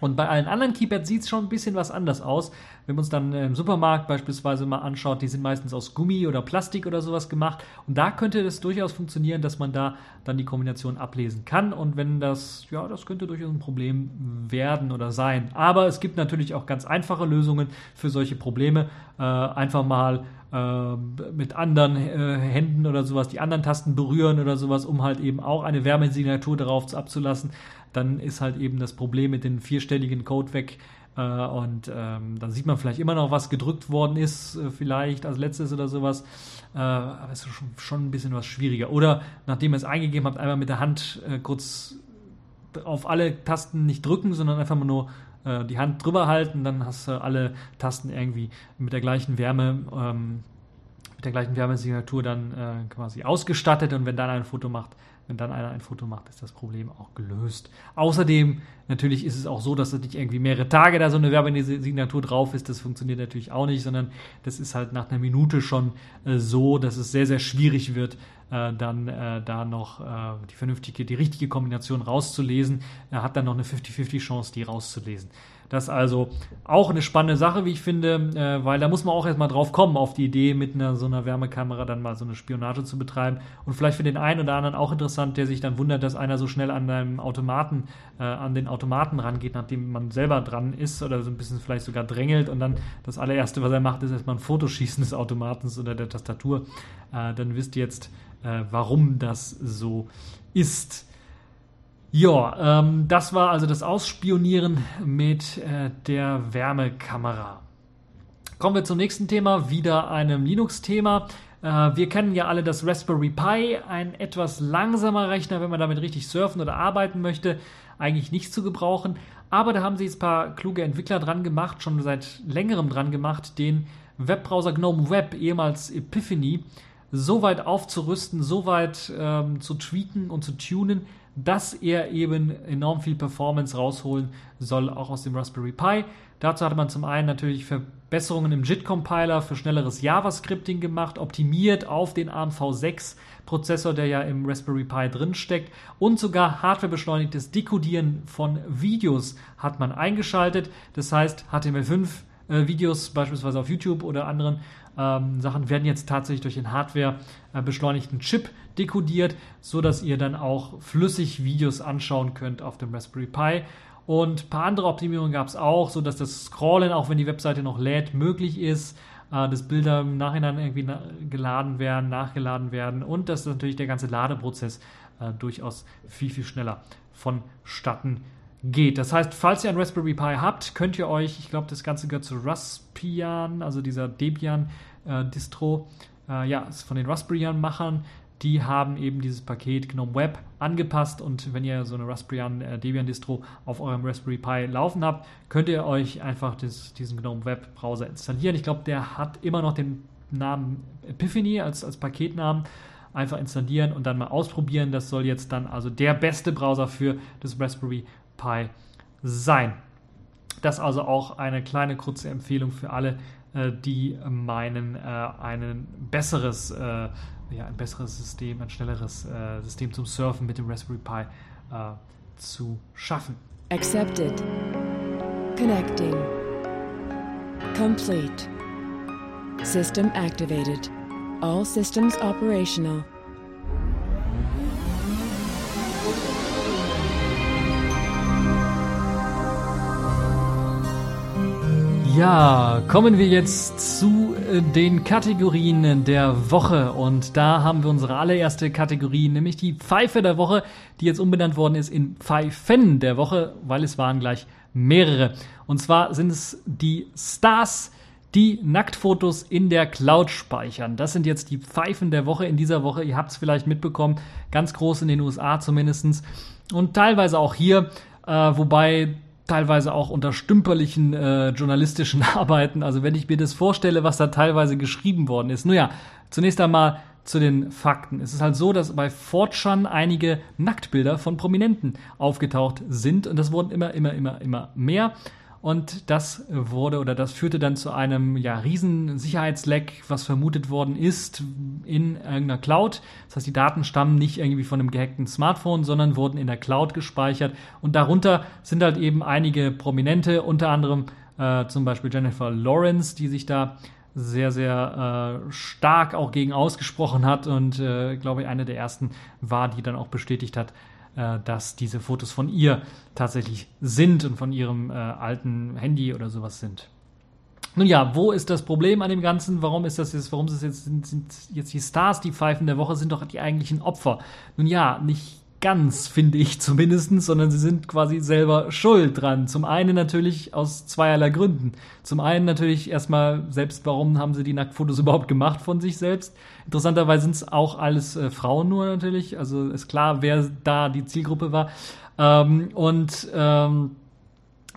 Und bei allen anderen Keypads sieht es schon ein bisschen was anders aus. Wenn man uns dann im Supermarkt beispielsweise mal anschaut, die sind meistens aus Gummi oder Plastik oder sowas gemacht. Und da könnte es durchaus funktionieren, dass man da dann die Kombination ablesen kann. Und wenn das, ja, das könnte durchaus ein Problem werden oder sein. Aber es gibt natürlich auch ganz einfache Lösungen für solche Probleme. Äh, einfach mal äh, mit anderen äh, Händen oder sowas die anderen Tasten berühren oder sowas, um halt eben auch eine Wärmesignatur darauf abzulassen dann ist halt eben das Problem mit den vierstelligen Code weg. Äh, und ähm, dann sieht man vielleicht immer noch, was gedrückt worden ist, äh, vielleicht als letztes oder sowas. Äh, aber es ist schon, schon ein bisschen was schwieriger. Oder nachdem ihr es eingegeben habt, einmal mit der Hand äh, kurz auf alle Tasten nicht drücken, sondern einfach mal nur die Hand drüber halten, dann hast du alle Tasten irgendwie mit der gleichen Wärme. Ähm, mit der gleichen Wärmesignatur dann äh, quasi ausgestattet und wenn dann ein Foto macht, wenn dann einer ein Foto macht, ist das Problem auch gelöst. Außerdem, natürlich ist es auch so, dass es nicht irgendwie mehrere Tage da so eine Werbesignatur drauf ist. Das funktioniert natürlich auch nicht, sondern das ist halt nach einer Minute schon äh, so, dass es sehr, sehr schwierig wird, äh, dann äh, da noch äh, die vernünftige, die richtige Kombination rauszulesen. Er hat dann noch eine 50-50 Chance, die rauszulesen. Das ist also auch eine spannende Sache, wie ich finde, äh, weil da muss man auch erstmal drauf kommen, auf die Idee, mit einer so einer Wärmekamera dann mal so eine Spionage zu betreiben. Und vielleicht für den einen oder anderen auch interessant, der sich dann wundert, dass einer so schnell an einem Automaten, äh, an den Automaten rangeht, nachdem man selber dran ist oder so ein bisschen vielleicht sogar drängelt und dann das allererste, was er macht, ist erstmal ein Fotoschießen des Automatens oder der Tastatur. Äh, dann wisst ihr jetzt, äh, warum das so ist. Ja, ähm, das war also das Ausspionieren mit äh, der Wärmekamera. Kommen wir zum nächsten Thema, wieder einem Linux-Thema. Äh, wir kennen ja alle das Raspberry Pi, ein etwas langsamer Rechner, wenn man damit richtig surfen oder arbeiten möchte, eigentlich nicht zu gebrauchen. Aber da haben sich ein paar kluge Entwickler dran gemacht, schon seit längerem dran gemacht, den Webbrowser GNOME Web, ehemals Epiphany, so weit aufzurüsten, so weit ähm, zu tweaken und zu tunen, dass er eben enorm viel Performance rausholen soll, auch aus dem Raspberry Pi. Dazu hatte man zum einen natürlich Verbesserungen im JIT-Compiler für schnelleres JavaScripting gemacht, optimiert auf den ARM V6-Prozessor, der ja im Raspberry Pi drin steckt, und sogar hardwarebeschleunigtes Dekodieren von Videos hat man eingeschaltet. Das heißt, HTML5-Videos äh, beispielsweise auf YouTube oder anderen ähm, Sachen werden jetzt tatsächlich durch den Hardware beschleunigten Chip dekodiert, so dass ihr dann auch flüssig Videos anschauen könnt auf dem Raspberry Pi. Und ein paar andere Optimierungen gab es auch, so dass das Scrollen, auch wenn die Webseite noch lädt, möglich ist, äh, dass Bilder im Nachhinein irgendwie na geladen werden, nachgeladen werden und dass natürlich der ganze Ladeprozess äh, durchaus viel, viel schneller vonstatten geht. Das heißt, falls ihr ein Raspberry Pi habt, könnt ihr euch, ich glaube, das Ganze gehört zu Raspbian, also dieser Debian-Distro, äh, äh, ja, ist von den Raspbian-Machern. Die haben eben dieses Paket GNOME Web angepasst und wenn ihr so eine Raspbian äh, Debian Distro auf eurem Raspberry Pi laufen habt, könnt ihr euch einfach das, diesen GNOME Web Browser installieren. Ich glaube, der hat immer noch den Namen Epiphany als, als Paketnamen einfach installieren und dann mal ausprobieren. Das soll jetzt dann also der beste Browser für das Raspberry Pi sein. Das also auch eine kleine kurze Empfehlung für alle, äh, die meinen, äh, ein besseres, äh, ja, ein besseres System, ein schnelleres System zum Surfen mit dem Raspberry Pi zu schaffen. Accepted. Connecting. Complete. System activated. All systems operational. Ja, kommen wir jetzt zu den Kategorien der Woche. Und da haben wir unsere allererste Kategorie, nämlich die Pfeife der Woche, die jetzt umbenannt worden ist in Pfeifen der Woche, weil es waren gleich mehrere. Und zwar sind es die Stars, die Nacktfotos in der Cloud speichern. Das sind jetzt die Pfeifen der Woche in dieser Woche. Ihr habt es vielleicht mitbekommen, ganz groß in den USA zumindestens und teilweise auch hier, äh, wobei teilweise auch unter stümperlichen äh, journalistischen [laughs] Arbeiten. Also wenn ich mir das vorstelle, was da teilweise geschrieben worden ist. Nun ja, zunächst einmal zu den Fakten. Es ist halt so, dass bei Fortran einige Nacktbilder von Prominenten aufgetaucht sind und das wurden immer, immer, immer, immer mehr. Und das wurde oder das führte dann zu einem ja, riesen Sicherheitsleck, was vermutet worden ist in irgendeiner Cloud. Das heißt, die Daten stammen nicht irgendwie von einem gehackten Smartphone, sondern wurden in der Cloud gespeichert. Und darunter sind halt eben einige Prominente, unter anderem äh, zum Beispiel Jennifer Lawrence, die sich da sehr, sehr äh, stark auch gegen ausgesprochen hat und äh, glaube ich eine der ersten war, die dann auch bestätigt hat, dass diese Fotos von ihr tatsächlich sind und von ihrem äh, alten Handy oder sowas sind. Nun ja, wo ist das Problem an dem Ganzen? Warum ist das jetzt, warum ist es jetzt, sind, sind jetzt die Stars, die Pfeifen der Woche, sind doch die eigentlichen Opfer? Nun ja, nicht ganz, finde ich zumindest, sondern sie sind quasi selber schuld dran. Zum einen natürlich aus zweierlei Gründen. Zum einen natürlich erstmal selbst, warum haben sie die Nacktfotos [laughs] überhaupt gemacht von sich selbst? Interessanterweise sind es auch alles äh, Frauen nur natürlich, also ist klar, wer da die Zielgruppe war. Ähm, und ähm,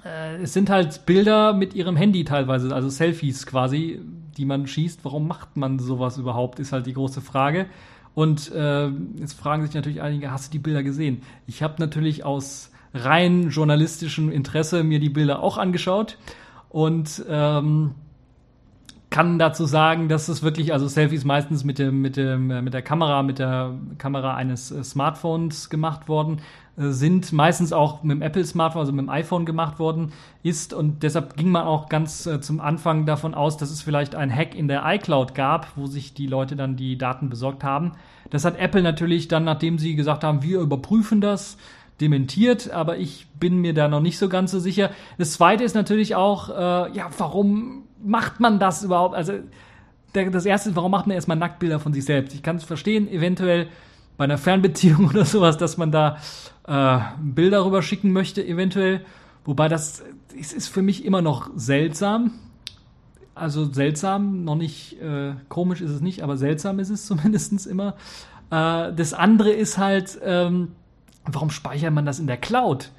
äh, es sind halt Bilder mit ihrem Handy teilweise, also Selfies quasi, die man schießt. Warum macht man sowas überhaupt, ist halt die große Frage. Und äh, jetzt fragen sich natürlich einige, hast du die Bilder gesehen? Ich habe natürlich aus rein journalistischem Interesse mir die Bilder auch angeschaut und ähm, kann dazu sagen, dass es wirklich, also Selfies meistens mit dem, mit dem, äh, mit der Kamera, mit der Kamera eines äh, Smartphones gemacht worden sind, meistens auch mit dem Apple Smartphone, also mit dem iPhone gemacht worden ist und deshalb ging man auch ganz äh, zum Anfang davon aus, dass es vielleicht ein Hack in der iCloud gab, wo sich die Leute dann die Daten besorgt haben. Das hat Apple natürlich dann, nachdem sie gesagt haben, wir überprüfen das, dementiert, aber ich bin mir da noch nicht so ganz so sicher. Das zweite ist natürlich auch, äh, ja, warum macht man das überhaupt? Also, der, das erste warum macht man erstmal Nacktbilder von sich selbst? Ich kann es verstehen, eventuell bei einer Fernbeziehung [laughs] oder sowas, dass man da äh, Bilder rüber schicken möchte, eventuell. Wobei das es ist für mich immer noch seltsam. Also seltsam, noch nicht äh, komisch ist es nicht, aber seltsam ist es [laughs] zumindest immer. Äh, das andere ist halt, ähm, warum speichert man das in der Cloud?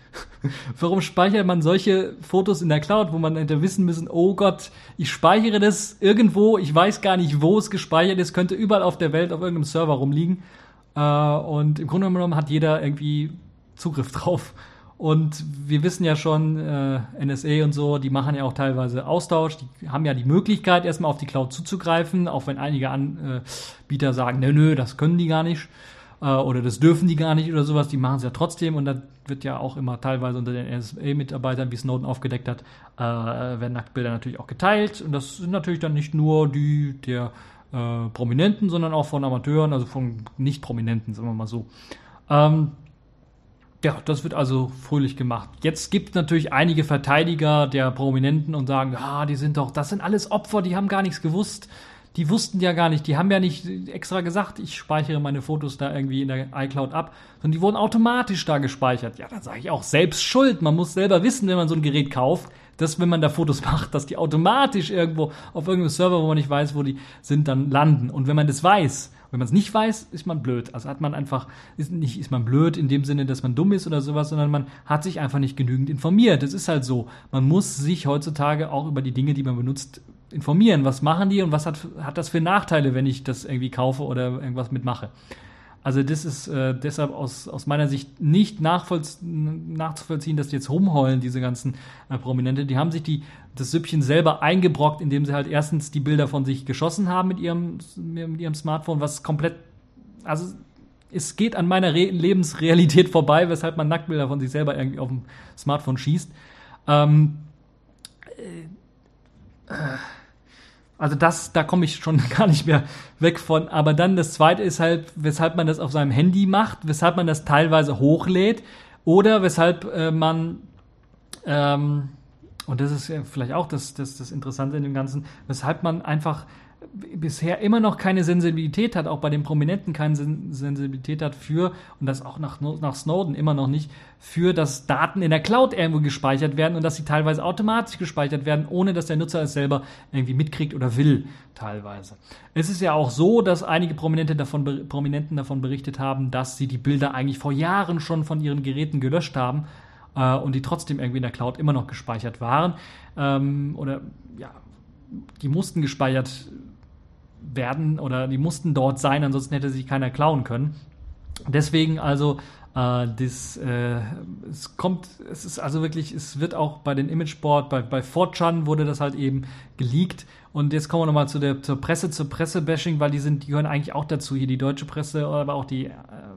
[laughs] Warum speichert man solche Fotos in der Cloud, wo man hätte wissen müssen, oh Gott, ich speichere das irgendwo, ich weiß gar nicht, wo es gespeichert ist, könnte überall auf der Welt auf irgendeinem Server rumliegen. Äh, und im Grunde genommen hat jeder irgendwie Zugriff [laughs] drauf. Und wir wissen ja schon, äh, NSA und so, die machen ja auch teilweise Austausch, die haben ja die Möglichkeit, erstmal auf die Cloud zuzugreifen, auch wenn einige Anbieter sagen, nö, nö, das können die gar nicht äh, oder das dürfen die gar nicht oder sowas, die machen es ja trotzdem. Und da wird ja auch immer teilweise unter den NSA-Mitarbeitern, wie Snowden aufgedeckt hat, werden Nacktbilder natürlich auch geteilt. Und das sind natürlich dann nicht nur die der äh, Prominenten, sondern auch von Amateuren, also von Nicht-Prominenten, sagen wir mal so. Ähm, ja, das wird also fröhlich gemacht. Jetzt gibt es natürlich einige Verteidiger der Prominenten und sagen, ah, die sind doch, das sind alles Opfer, die haben gar nichts gewusst die wussten ja gar nicht, die haben ja nicht extra gesagt, ich speichere meine Fotos da irgendwie in der iCloud ab, sondern die wurden automatisch da gespeichert. Ja, dann sage ich auch selbst schuld. Man muss selber wissen, wenn man so ein Gerät kauft, dass wenn man da Fotos [laughs] macht, dass die automatisch irgendwo auf irgendeinem Server, wo man nicht weiß, wo die sind, dann landen. Und wenn man das weiß, wenn man es nicht weiß, ist man blöd. Also hat man einfach, ist nicht, ist man blöd in dem Sinne, dass man dumm ist oder sowas, sondern man hat sich einfach nicht genügend informiert. Das ist halt so. Man muss sich heutzutage auch über die Dinge, die man benutzt, informieren. Was machen die und was hat, hat das für Nachteile, wenn ich das irgendwie kaufe oder irgendwas mitmache? Also das ist äh, deshalb aus, aus meiner Sicht nicht nachzuvollziehen, dass die jetzt rumheulen, diese ganzen äh, Prominente. Die haben sich die, das Süppchen selber eingebrockt, indem sie halt erstens die Bilder von sich geschossen haben mit ihrem, mit ihrem Smartphone, was komplett, also es geht an meiner Re Lebensrealität vorbei, weshalb man Nacktbilder von sich selber irgendwie auf dem Smartphone schießt. Ähm, äh, äh also das, da komme ich schon [laughs] gar nicht mehr weg von. Aber dann das zweite ist halt, weshalb man das auf seinem Handy macht, weshalb man das teilweise hochlädt oder weshalb äh, man ähm, und das ist vielleicht auch das, das, das Interessante in dem Ganzen, weshalb man einfach bisher immer noch keine Sensibilität hat, auch bei den Prominenten keine Sensibilität hat für, und das auch nach, nach Snowden immer noch nicht, für, dass Daten in der Cloud irgendwo gespeichert werden und dass sie teilweise automatisch gespeichert werden, ohne dass der Nutzer es selber irgendwie mitkriegt oder will, teilweise. Es ist ja auch so, dass einige Prominente davon, Prominenten davon berichtet haben, dass sie die Bilder eigentlich vor Jahren schon von ihren Geräten gelöscht haben äh, und die trotzdem irgendwie in der Cloud immer noch gespeichert waren. Ähm, oder ja, die mussten gespeichert werden oder die mussten dort sein, ansonsten hätte sich keiner klauen können. Deswegen also äh, das, äh, es kommt, es ist also wirklich, es wird auch bei den Imageboard, bei, bei 4chan wurde das halt eben geleakt. Und jetzt kommen wir nochmal zu der, zur Presse, zur Pressebashing, weil die sind, die gehören eigentlich auch dazu, hier die deutsche Presse, aber auch die äh,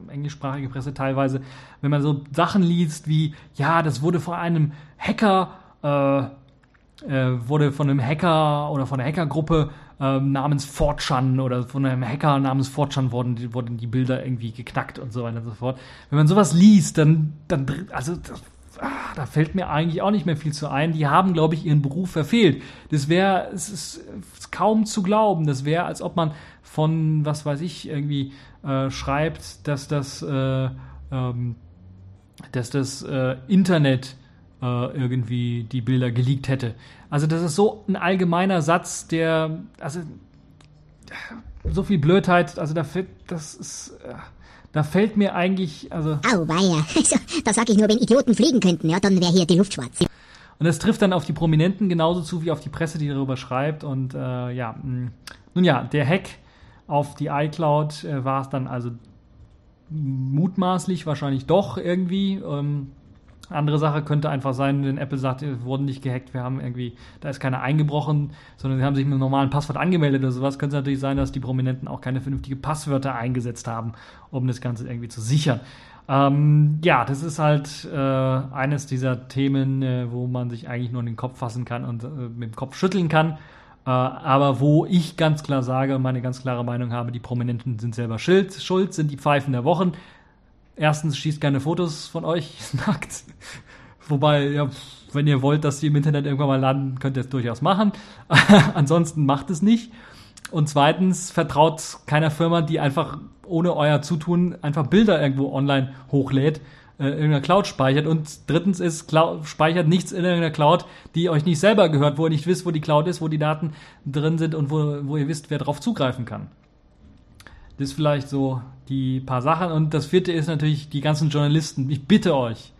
englischsprachige Presse teilweise. Wenn man so Sachen liest wie, ja, das wurde vor einem Hacker, äh, äh, wurde von einem Hacker oder von einer Hackergruppe ähm, namens Fortran oder von einem Hacker namens Fortran wurden, wurden die Bilder irgendwie geknackt und so weiter und so fort. Wenn man sowas liest, dann, dann also das, ah, da fällt mir eigentlich auch nicht mehr viel zu ein. Die haben, glaube ich, ihren Beruf verfehlt. Das wäre, es ist kaum zu glauben. Das wäre, als ob man von, was weiß ich, irgendwie äh, schreibt, dass das, äh, ähm, dass das äh, Internet irgendwie die Bilder geleakt hätte. Also das ist so ein allgemeiner Satz, der, also so viel Blödheit, also da fällt, das ist, äh, da fällt mir eigentlich, also. Au, weia. [laughs] Also, da sag ich nur, wenn Idioten fliegen könnten, ja, dann wäre hier die Luft schwarz. Und das trifft dann auf die Prominenten genauso zu wie auf die Presse, die darüber schreibt. Und äh, ja. Hm. nun ja, der Hack auf die iCloud äh, war es dann also mutmaßlich wahrscheinlich doch irgendwie. Ähm, andere Sache könnte einfach sein, wenn Apple sagt, wir wurden nicht gehackt, wir haben irgendwie, da ist keiner eingebrochen, sondern sie haben sich mit einem normalen Passwort angemeldet oder sowas, könnte es natürlich sein, dass die Prominenten auch keine vernünftige Passwörter eingesetzt haben, um das Ganze irgendwie zu sichern. Ähm, ja, das ist halt äh, eines dieser Themen, äh, wo man sich eigentlich nur in den Kopf fassen kann und äh, mit dem Kopf schütteln kann. Äh, aber wo ich ganz klar sage, meine ganz klare Meinung habe, die Prominenten sind selber schuld, schuld sind die Pfeifen der Wochen erstens schießt keine Fotos von euch [laughs] nackt. Wobei, ja, wenn ihr wollt, dass die im Internet irgendwann mal landen, könnt ihr es durchaus machen. [laughs] Ansonsten macht es nicht. Und zweitens vertraut keiner Firma, die einfach ohne euer Zutun einfach Bilder irgendwo online hochlädt, äh, in irgendeiner Cloud speichert. Und drittens ist, Cloud, speichert nichts in irgendeiner Cloud, die euch nicht selber gehört, wo ihr nicht wisst, wo die Cloud ist, wo die Daten drin sind und wo, wo ihr wisst, wer drauf zugreifen kann. Das ist vielleicht so die paar Sachen. Und das vierte ist natürlich die ganzen Journalisten. Ich bitte euch,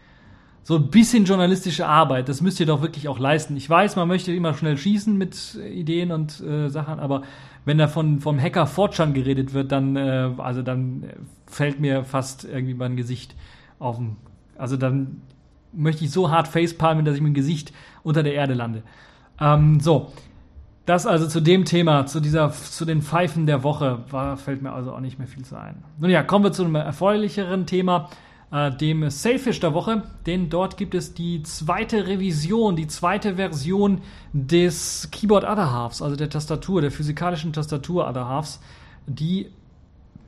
so ein bisschen journalistische Arbeit, das müsst ihr doch wirklich auch leisten. Ich weiß, man möchte immer schnell schießen mit Ideen und äh, Sachen, aber wenn da von, vom Hacker Fortran geredet wird, dann, äh, also dann fällt mir fast irgendwie mein Gesicht auf also dann möchte ich so hart facepalmen, dass ich mit dem Gesicht unter der Erde lande. Ähm, so, das also zu dem Thema, zu dieser, zu den Pfeifen der Woche, war, fällt mir also auch nicht mehr viel zu ein. Nun ja, kommen wir zu einem erfreulicheren Thema, äh, dem Sailfish der Woche, denn dort gibt es die zweite Revision, die zweite Version des Keyboard Other Halves, also der Tastatur, der physikalischen Tastatur Other Halves, die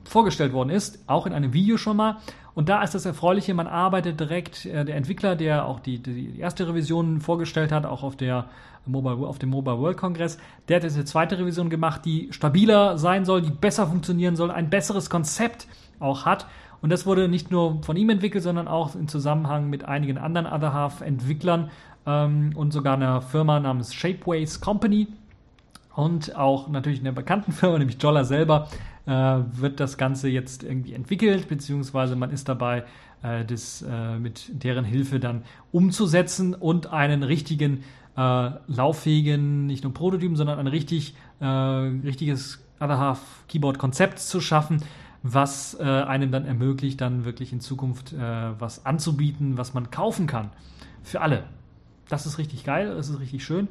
vorgestellt worden ist, auch in einem Video schon mal. Und da ist das Erfreuliche, man arbeitet direkt, äh, der Entwickler, der auch die, die erste Revision vorgestellt hat, auch auf der Mobile, auf dem Mobile World Congress. Der hat jetzt eine zweite Revision gemacht, die stabiler sein soll, die besser funktionieren soll, ein besseres Konzept auch hat. Und das wurde nicht nur von ihm entwickelt, sondern auch im Zusammenhang mit einigen anderen Other Half-Entwicklern ähm, und sogar einer Firma namens Shapeways Company und auch natürlich einer bekannten Firma, [laughs] nämlich Jolla selber, äh, wird das Ganze jetzt irgendwie entwickelt, beziehungsweise man ist dabei, äh, das äh, mit deren Hilfe dann umzusetzen und einen richtigen äh, lauffähigen, nicht nur Prototypen, sondern ein richtig, äh, richtiges Other Half Keyboard Konzept zu schaffen, was äh, einem dann ermöglicht, dann wirklich in Zukunft äh, was anzubieten, was man kaufen kann. Für alle. Das ist richtig geil, das ist richtig schön.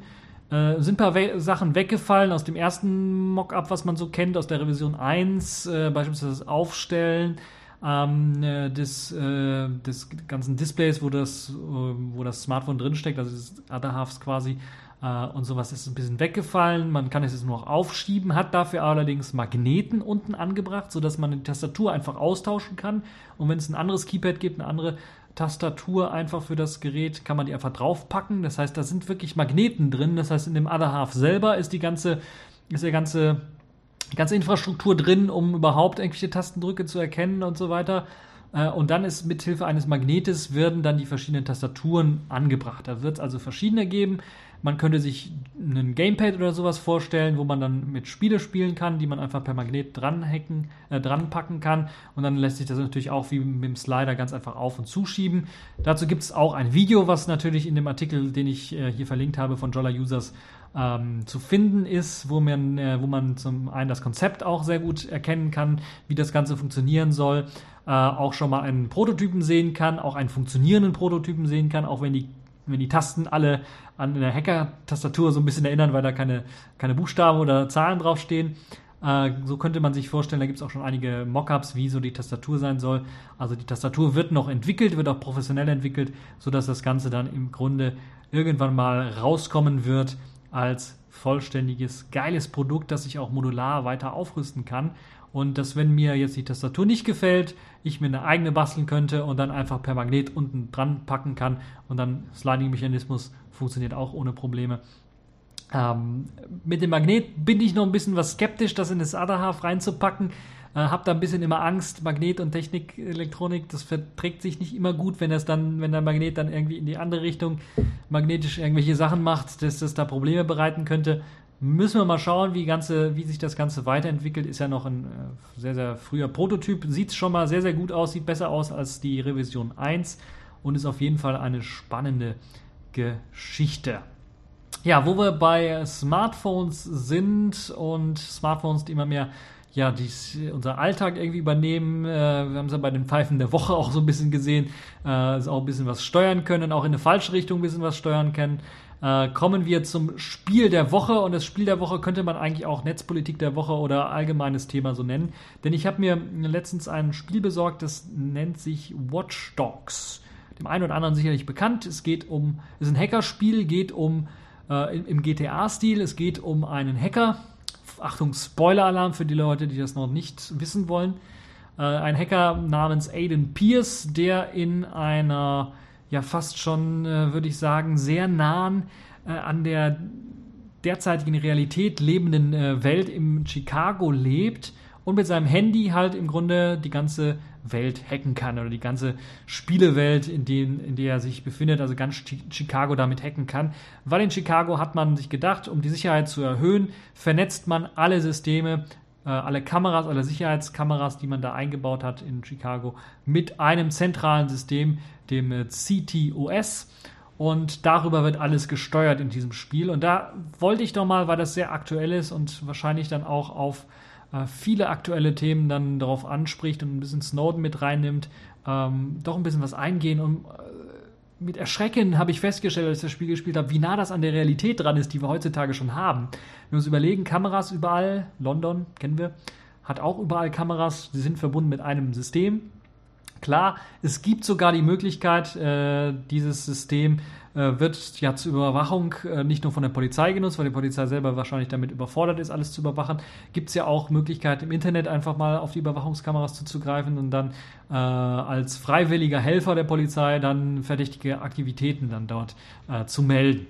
Äh, sind ein paar We Sachen weggefallen aus dem ersten Mockup, was man so kennt, aus der Revision 1, äh, beispielsweise das Aufstellen ähm, äh, des, äh, des ganzen Displays, wo das, äh, wo das Smartphone drinsteckt, also das Other Halves quasi äh, und sowas ist ein bisschen weggefallen. Man kann es jetzt nur noch aufschieben, hat dafür allerdings Magneten unten angebracht, sodass man die Tastatur einfach austauschen kann. Und wenn es ein anderes Keypad gibt, eine andere Tastatur einfach für das Gerät, kann man die einfach draufpacken. Das heißt, da sind wirklich Magneten drin. Das heißt, in dem Other Half selber ist die ganze, ist der ganze, die ganze Infrastruktur drin, um überhaupt irgendwelche Tastendrücke zu erkennen und so weiter. Äh, und dann ist mithilfe eines Magnetes werden dann die verschiedenen Tastaturen angebracht. Da wird es also verschiedene geben. Man könnte sich einen Gamepad oder sowas vorstellen, wo man dann mit Spiele spielen kann, die man einfach per Magnet dranhacken, äh, dranpacken kann. Und dann lässt sich das natürlich auch wie mit dem Slider ganz einfach auf- und zuschieben. Dazu gibt es auch ein Video, was natürlich in dem Artikel, den ich äh, hier verlinkt habe von Jolla Users, ähm, zu finden ist, wo man, äh, wo man zum einen das Konzept auch sehr gut erkennen kann, wie das Ganze funktionieren soll, äh, auch schon mal einen Prototypen sehen kann, auch einen funktionierenden Prototypen sehen kann, auch wenn die wenn die Tasten alle an eine Hacker-Tastatur so ein bisschen erinnern, weil da keine, keine Buchstaben oder Zahlen draufstehen. Äh, so könnte man sich vorstellen, da gibt es auch schon einige Mockups, wie so die Tastatur sein soll. Also die Tastatur wird noch entwickelt, wird auch professionell entwickelt, sodass das Ganze dann im Grunde irgendwann mal rauskommen wird als vollständiges, geiles Produkt, das ich auch modular weiter aufrüsten kann. Und dass, wenn mir jetzt die Tastatur nicht gefällt, ich mir eine eigene basteln könnte und dann einfach per Magnet unten dran packen kann und dann Sliding-Mechanismus funktioniert auch ohne Probleme. Ähm, mit dem Magnet bin ich noch ein bisschen was skeptisch, das in das Other Half reinzupacken. Äh, hab da ein bisschen immer Angst, Magnet und Technik, Elektronik, das verträgt sich nicht immer gut, wenn das dann, wenn der Magnet dann irgendwie in die andere Richtung magnetisch irgendwelche Sachen macht, dass das da Probleme bereiten könnte. Müssen wir mal schauen, wie, ganze, wie sich das Ganze weiterentwickelt. Ist ja noch ein äh, sehr, sehr früher Prototyp. Sieht schon mal sehr, sehr gut aus, sieht besser aus als die Revision 1 und ist auf jeden Fall eine spannende Geschichte. Ja, wo wir bei Smartphones sind und Smartphones, die immer mehr ja, dies, unser Alltag irgendwie übernehmen. Äh, wir haben es ja bei den Pfeifen der Woche auch so ein bisschen gesehen, äh, auch ein bisschen was steuern können, auch in eine falsche Richtung ein bisschen was steuern können. Äh, kommen wir zum Spiel der Woche und das Spiel der Woche könnte man eigentlich auch Netzpolitik der Woche oder allgemeines Thema so nennen. Denn ich habe mir letztens ein Spiel besorgt, das nennt sich Watch Dogs. Dem einen oder anderen sicherlich bekannt. Es geht um, es ist ein Hackerspiel, geht um äh, im GTA-Stil, es geht um einen Hacker. Achtung, Spoiler-Alarm für die Leute, die das noch nicht wissen wollen. Äh, ein Hacker namens Aiden Pierce, der in einer ja fast schon, äh, würde ich sagen, sehr nahen äh, an der derzeitigen Realität lebenden äh, Welt im Chicago lebt und mit seinem Handy halt im Grunde die ganze Welt hacken kann oder die ganze Spielewelt, in, den, in der er sich befindet, also ganz Chicago damit hacken kann. Weil in Chicago hat man sich gedacht, um die Sicherheit zu erhöhen, vernetzt man alle Systeme, äh, alle Kameras, alle Sicherheitskameras, die man da eingebaut hat in Chicago, mit einem zentralen System, dem äh, CTOS. Und darüber wird alles gesteuert in diesem Spiel. Und da wollte ich doch mal, weil das sehr aktuell ist und wahrscheinlich dann auch auf viele aktuelle Themen dann darauf anspricht und ein bisschen Snowden mit reinnimmt, ähm, doch ein bisschen was eingehen. Und äh, mit Erschrecken habe ich festgestellt, als ich das Spiel gespielt habe, wie nah das an der Realität dran ist, die wir heutzutage schon haben. Wenn wir uns überlegen, Kameras überall, London kennen wir, hat auch überall Kameras, die sind verbunden mit einem System. Klar, es gibt sogar die Möglichkeit, äh, dieses System äh, wird ja zur Überwachung äh, nicht nur von der Polizei genutzt, weil die Polizei selber wahrscheinlich damit überfordert ist, alles zu überwachen. Gibt es ja auch Möglichkeit im Internet einfach mal auf die Überwachungskameras zuzugreifen und dann äh, als freiwilliger Helfer der Polizei dann verdächtige Aktivitäten dann dort äh, zu melden.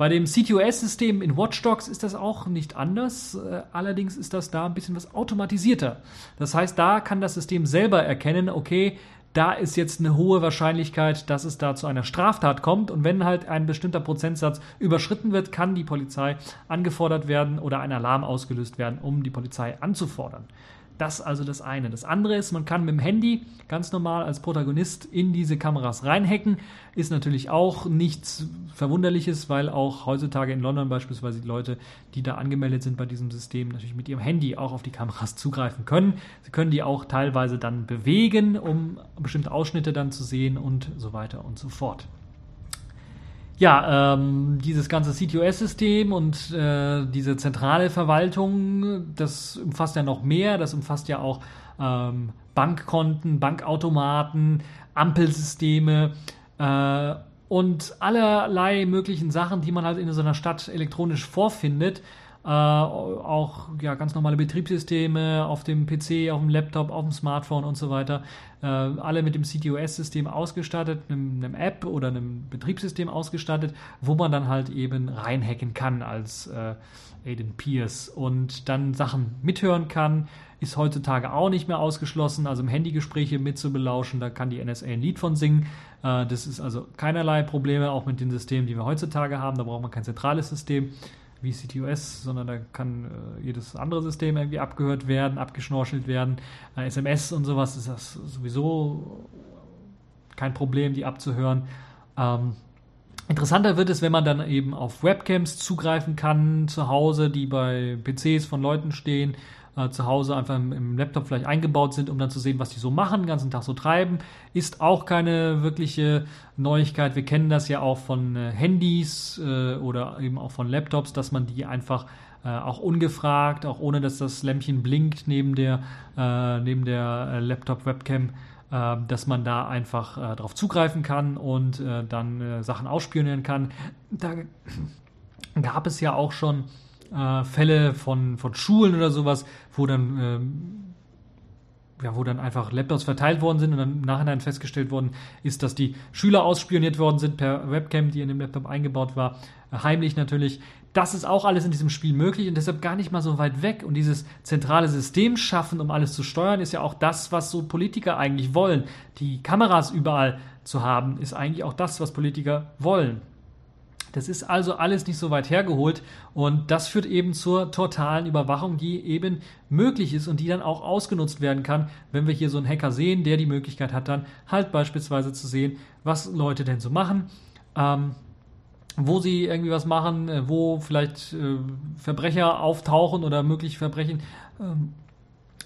Bei dem CTOS-System in Watchdogs ist das auch nicht anders. Äh, allerdings ist das da ein bisschen was automatisierter. Das heißt, da kann das System selber erkennen, okay, da ist jetzt eine hohe Wahrscheinlichkeit, dass es da zu einer Straftat kommt. Und wenn halt ein bestimmter Prozentsatz überschritten wird, kann die Polizei angefordert werden oder ein Alarm ausgelöst werden, um die Polizei anzufordern. Das also das eine. Das andere ist, man kann mit dem Handy ganz normal als Protagonist in diese Kameras reinhacken. Ist natürlich auch nichts Verwunderliches, weil auch heutzutage in London beispielsweise die Leute, die da angemeldet sind bei diesem System, natürlich mit ihrem Handy auch auf die Kameras zugreifen können. Sie können die auch teilweise dann bewegen, um bestimmte Ausschnitte dann zu sehen und so weiter und so fort. Ja, ähm, dieses ganze CTOS-System und äh, diese zentrale Verwaltung, das umfasst ja noch mehr. Das umfasst ja auch ähm, Bankkonten, Bankautomaten, Ampelsysteme äh, und allerlei möglichen Sachen, die man halt in so einer Stadt elektronisch vorfindet. Äh, auch ja, ganz normale Betriebssysteme auf dem PC, auf dem Laptop, auf dem Smartphone und so weiter. Äh, alle mit dem CTOS-System ausgestattet, einem, einem, App oder einem Betriebssystem ausgestattet, wo man dann halt eben reinhacken kann als äh, Aiden Pierce und dann Sachen mithören kann. Ist heutzutage auch nicht mehr ausgeschlossen, also im Handygespräche mitzubelauschen, da kann die NSA ein Lied von singen. Äh, das ist also keinerlei Probleme, auch mit den Systemen, die wir heutzutage haben. Da braucht man kein zentrales System wie CTOS, sondern da kann äh, jedes andere System irgendwie abgehört werden, abgeschnorchelt werden. Äh, SMS und sowas ist das sowieso kein Problem, die abzuhören. Ähm, interessanter wird es, wenn man dann eben auf Webcams zugreifen kann, zu Hause, die bei PCs von Leuten stehen äh, zu Hause einfach im, Laptop vielleicht eingebaut sind, um dann zu sehen, was die so machen, den ganzen Tag so treiben. Ist auch keine wirkliche Neuigkeit. Wir kennen das ja auch von äh, Handys äh, oder eben auch von Laptops, dass man die einfach auch ungefragt, auch ohne dass das Lämpchen blinkt neben der, neben der Laptop-Webcam, dass man da einfach darauf zugreifen kann und dann Sachen ausspionieren kann. Da gab es ja auch schon äh, Fälle von, von Schulen oder sowas, wo dann, ähm, ja, wo dann einfach Laptops verteilt worden sind und dann im Nachhinein festgestellt worden ist, dass die Schüler ausspioniert worden sind per Webcam, die in dem Laptop eingebaut war, äh, heimlich natürlich. Das ist auch alles in diesem Spiel möglich und deshalb gar nicht mal so weit weg. Und dieses zentrale System schaffen, um alles zu steuern, ist ja auch das, was so Politiker eigentlich wollen. Die Kameras überall zu haben, ist eigentlich auch das, was Politiker wollen. Das ist also alles nicht so weit hergeholt und das führt eben zur totalen Überwachung, die eben möglich ist und die dann auch ausgenutzt werden kann, wenn wir hier so einen Hacker sehen, der die Möglichkeit hat, dann halt beispielsweise zu sehen, was Leute denn so machen. Ähm, wo sie irgendwie was machen, äh, wo vielleicht äh, Verbrecher auftauchen oder mögliche Verbrechen ähm,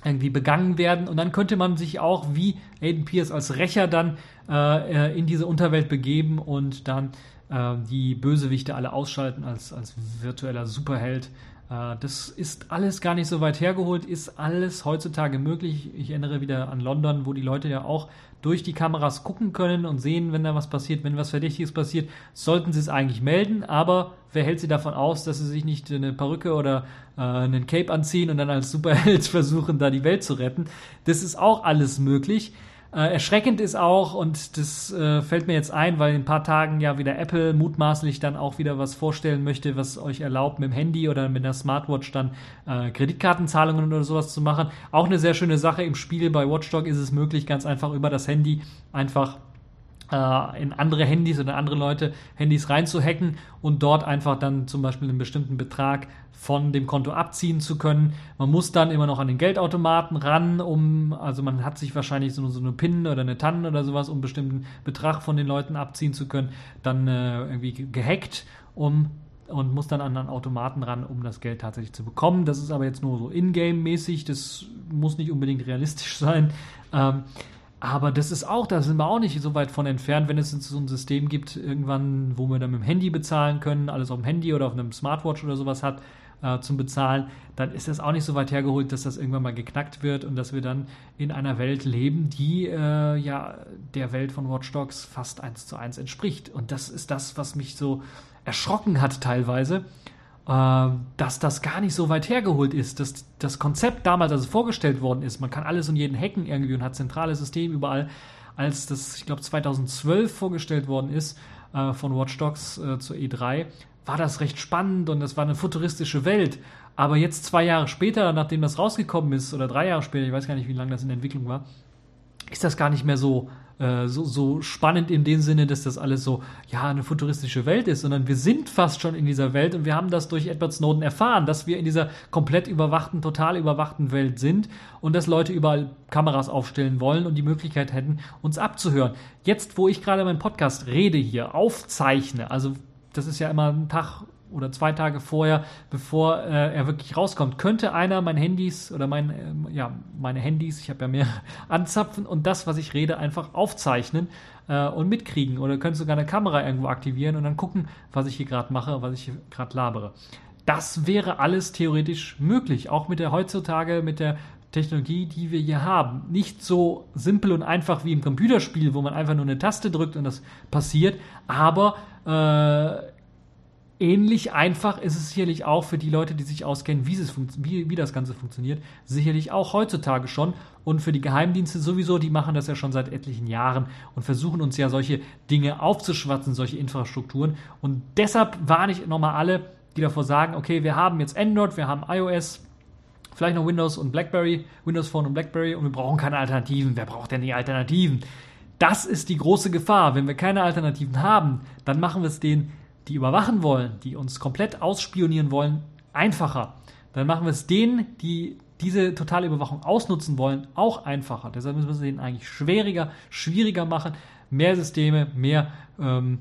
irgendwie begangen werden. Und dann könnte man sich auch wie Aiden Pierce als Rächer dann äh, äh in diese Unterwelt begeben und dann äh, die Bösewichte alle ausschalten als, als virtueller Superheld. Äh, das ist alles gar nicht so weit hergeholt, ist alles heutzutage möglich. Ich erinnere wieder an London, wo die Leute ja auch durch die Kameras gucken können und sehen, wenn da was passiert, wenn was Verdächtiges passiert, sollten sie es eigentlich melden, aber wer hält sie davon aus, dass sie sich nicht eine Perücke oder äh, einen Cape anziehen und dann als Superheld [laughs] versuchen, da die Welt zu retten? Das ist auch alles möglich. Äh, erschreckend ist auch, und das äh, fällt mir jetzt ein, weil in ein paar Tagen ja wieder Apple mutmaßlich dann auch wieder was vorstellen möchte, was euch erlaubt, mit dem Handy oder mit einer Smartwatch dann äh, Kreditkartenzahlungen oder sowas zu machen. Auch eine sehr schöne Sache. Im Spiel bei Watchdog ist es möglich, ganz einfach über das Handy einfach in andere Handys oder andere Leute Handys reinzuhacken und dort einfach dann zum Beispiel einen bestimmten Betrag von dem Konto abziehen zu können. Man muss dann immer noch an den Geldautomaten ran, um, also man hat sich wahrscheinlich so, so eine PIN oder eine TAN oder sowas, um einen bestimmten Betrag von den Leuten abziehen zu können, dann äh, irgendwie gehackt, um und muss dann an einen Automaten ran, um das Geld tatsächlich zu bekommen. Das ist aber jetzt nur so in-game-mäßig, das muss nicht unbedingt realistisch [laughs] sein. Ähm, aber das ist auch, da sind wir auch nicht so weit von entfernt, wenn es so ein System gibt, irgendwann, wo wir dann mit dem Handy bezahlen können, alles auf dem Handy oder auf einem Smartwatch oder sowas hat äh, zum Bezahlen, dann ist das auch nicht so weit hergeholt, dass das irgendwann mal geknackt wird und dass wir dann in einer Welt leben, die äh, ja der Welt von Watch Dogs fast eins zu eins entspricht. Und das ist das, was mich so erschrocken hat teilweise dass das gar nicht so weit hergeholt ist. Dass das Konzept damals, als es vorgestellt worden ist, man kann alles und jeden hacken irgendwie und hat zentrales System überall, als das, ich glaube, 2012 vorgestellt worden ist äh, von Watch Dogs äh, zur E3, war das recht spannend und es war eine futuristische Welt. Aber jetzt zwei Jahre später, nachdem das rausgekommen ist, oder drei Jahre später, ich weiß gar nicht, wie lange das in Entwicklung war, ist das gar nicht mehr so äh, so, so spannend in dem Sinne, dass das alles so, ja, eine futuristische Welt ist, sondern wir sind fast schon in dieser Welt und wir haben das durch Edward Snowden erfahren, dass wir in dieser komplett überwachten, total überwachten Welt sind und dass Leute überall Kameras aufstellen wollen und die Möglichkeit hätten, uns abzuhören. Jetzt, wo ich gerade meinen Podcast rede hier, aufzeichne, also das ist ja immer ein Tag oder zwei Tage vorher, bevor äh, er wirklich rauskommt, könnte einer mein Handys oder mein, äh, ja, meine Handys, ich habe ja mehr, [laughs] anzapfen und das, was ich rede, einfach aufzeichnen äh, und mitkriegen. Oder könnte sogar eine Kamera irgendwo aktivieren und dann gucken, was ich hier gerade mache, was ich hier gerade labere. Das wäre alles theoretisch möglich, auch mit der heutzutage, mit der Technologie, die wir hier haben. Nicht so simpel und einfach wie im Computerspiel, wo man einfach nur eine Taste drückt und das passiert, aber äh, ähnlich einfach ist es sicherlich auch für die Leute, die sich auskennen, wie, es wie, wie das Ganze funktioniert, sicherlich auch heutzutage schon. Und für die Geheimdienste sowieso, die machen das ja schon seit etlichen Jahren und versuchen uns ja solche Dinge aufzuschwatzen, solche Infrastrukturen. Und deshalb warne ich nochmal alle, die davor sagen, okay, wir haben jetzt Android, wir haben iOS, vielleicht noch Windows und BlackBerry, Windows Phone und BlackBerry und wir brauchen keine Alternativen. Wer braucht denn die Alternativen? Das ist die große Gefahr. Wenn wir keine Alternativen haben, dann machen wir es denen, die überwachen wollen, die uns komplett ausspionieren wollen, einfacher. Dann machen wir es denen, die diese totale Überwachung ausnutzen wollen, auch einfacher. Deshalb müssen wir es denen eigentlich schwieriger, schwieriger machen. Mehr Systeme, mehr ähm,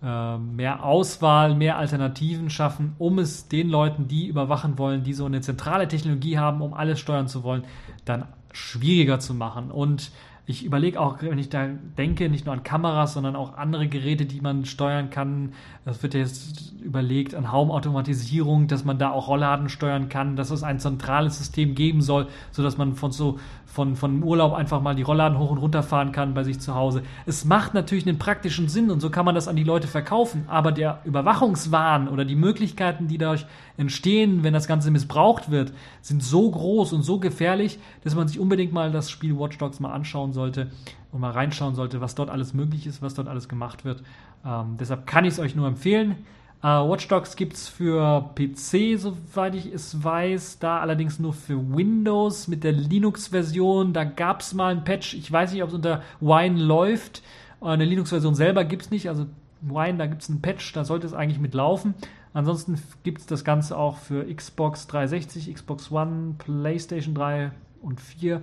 ähm, mehr Auswahl, mehr Alternativen schaffen, um es den Leuten, die überwachen wollen, die so eine zentrale Technologie haben, um alles steuern zu wollen, dann schwieriger zu machen. Und ich überlege auch, wenn ich da denke, nicht nur an Kameras, sondern auch andere Geräte, die man steuern kann. Es wird jetzt überlegt an Raumautomatisierung, dass man da auch Rollladen steuern kann, dass es ein zentrales System geben soll, sodass man von so von, von Urlaub einfach mal die Rollladen hoch und runter fahren kann bei sich zu Hause. Es macht natürlich einen praktischen Sinn und so kann man das an die Leute verkaufen, aber der Überwachungswahn oder die Möglichkeiten, die dadurch entstehen, wenn das Ganze missbraucht wird, sind so groß und so gefährlich, dass man sich unbedingt mal das Spiel Watch Dogs mal anschauen sollte und mal reinschauen sollte, was dort alles möglich ist, was dort alles gemacht wird. Ähm, deshalb kann ich es euch nur empfehlen. Uh, Watch Dogs gibt es für PC, soweit ich es weiß, da allerdings nur für Windows mit der Linux-Version. Da gab es mal ein Patch, ich weiß nicht, ob es unter Wine läuft. Eine Linux-Version selber gibt es nicht, also Wine, da gibt es einen Patch, da sollte es eigentlich mit laufen. Ansonsten gibt es das Ganze auch für Xbox 360, Xbox One, PlayStation 3 und 4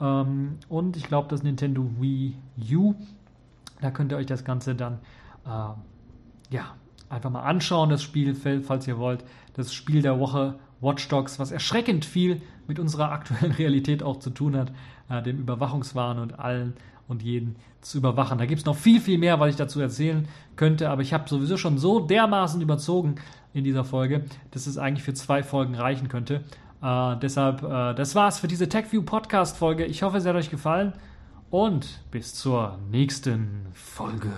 ähm, und ich glaube das Nintendo Wii U. Da könnt ihr euch das Ganze dann äh, ja, einfach mal anschauen, das Spiel, falls ihr wollt. Das Spiel der Woche Watch Dogs, was erschreckend viel mit unserer [laughs] aktuellen Realität auch zu tun hat, äh, dem Überwachungswahn und allen und jeden zu überwachen. Da gibt es noch viel, viel mehr, was ich dazu erzählen könnte, aber ich habe sowieso schon so dermaßen überzogen in dieser Folge, dass es eigentlich für zwei Folgen reichen könnte. Äh, deshalb, äh, das war's für diese TechView Podcast Folge. Ich hoffe, es hat euch gefallen und bis zur nächsten Folge.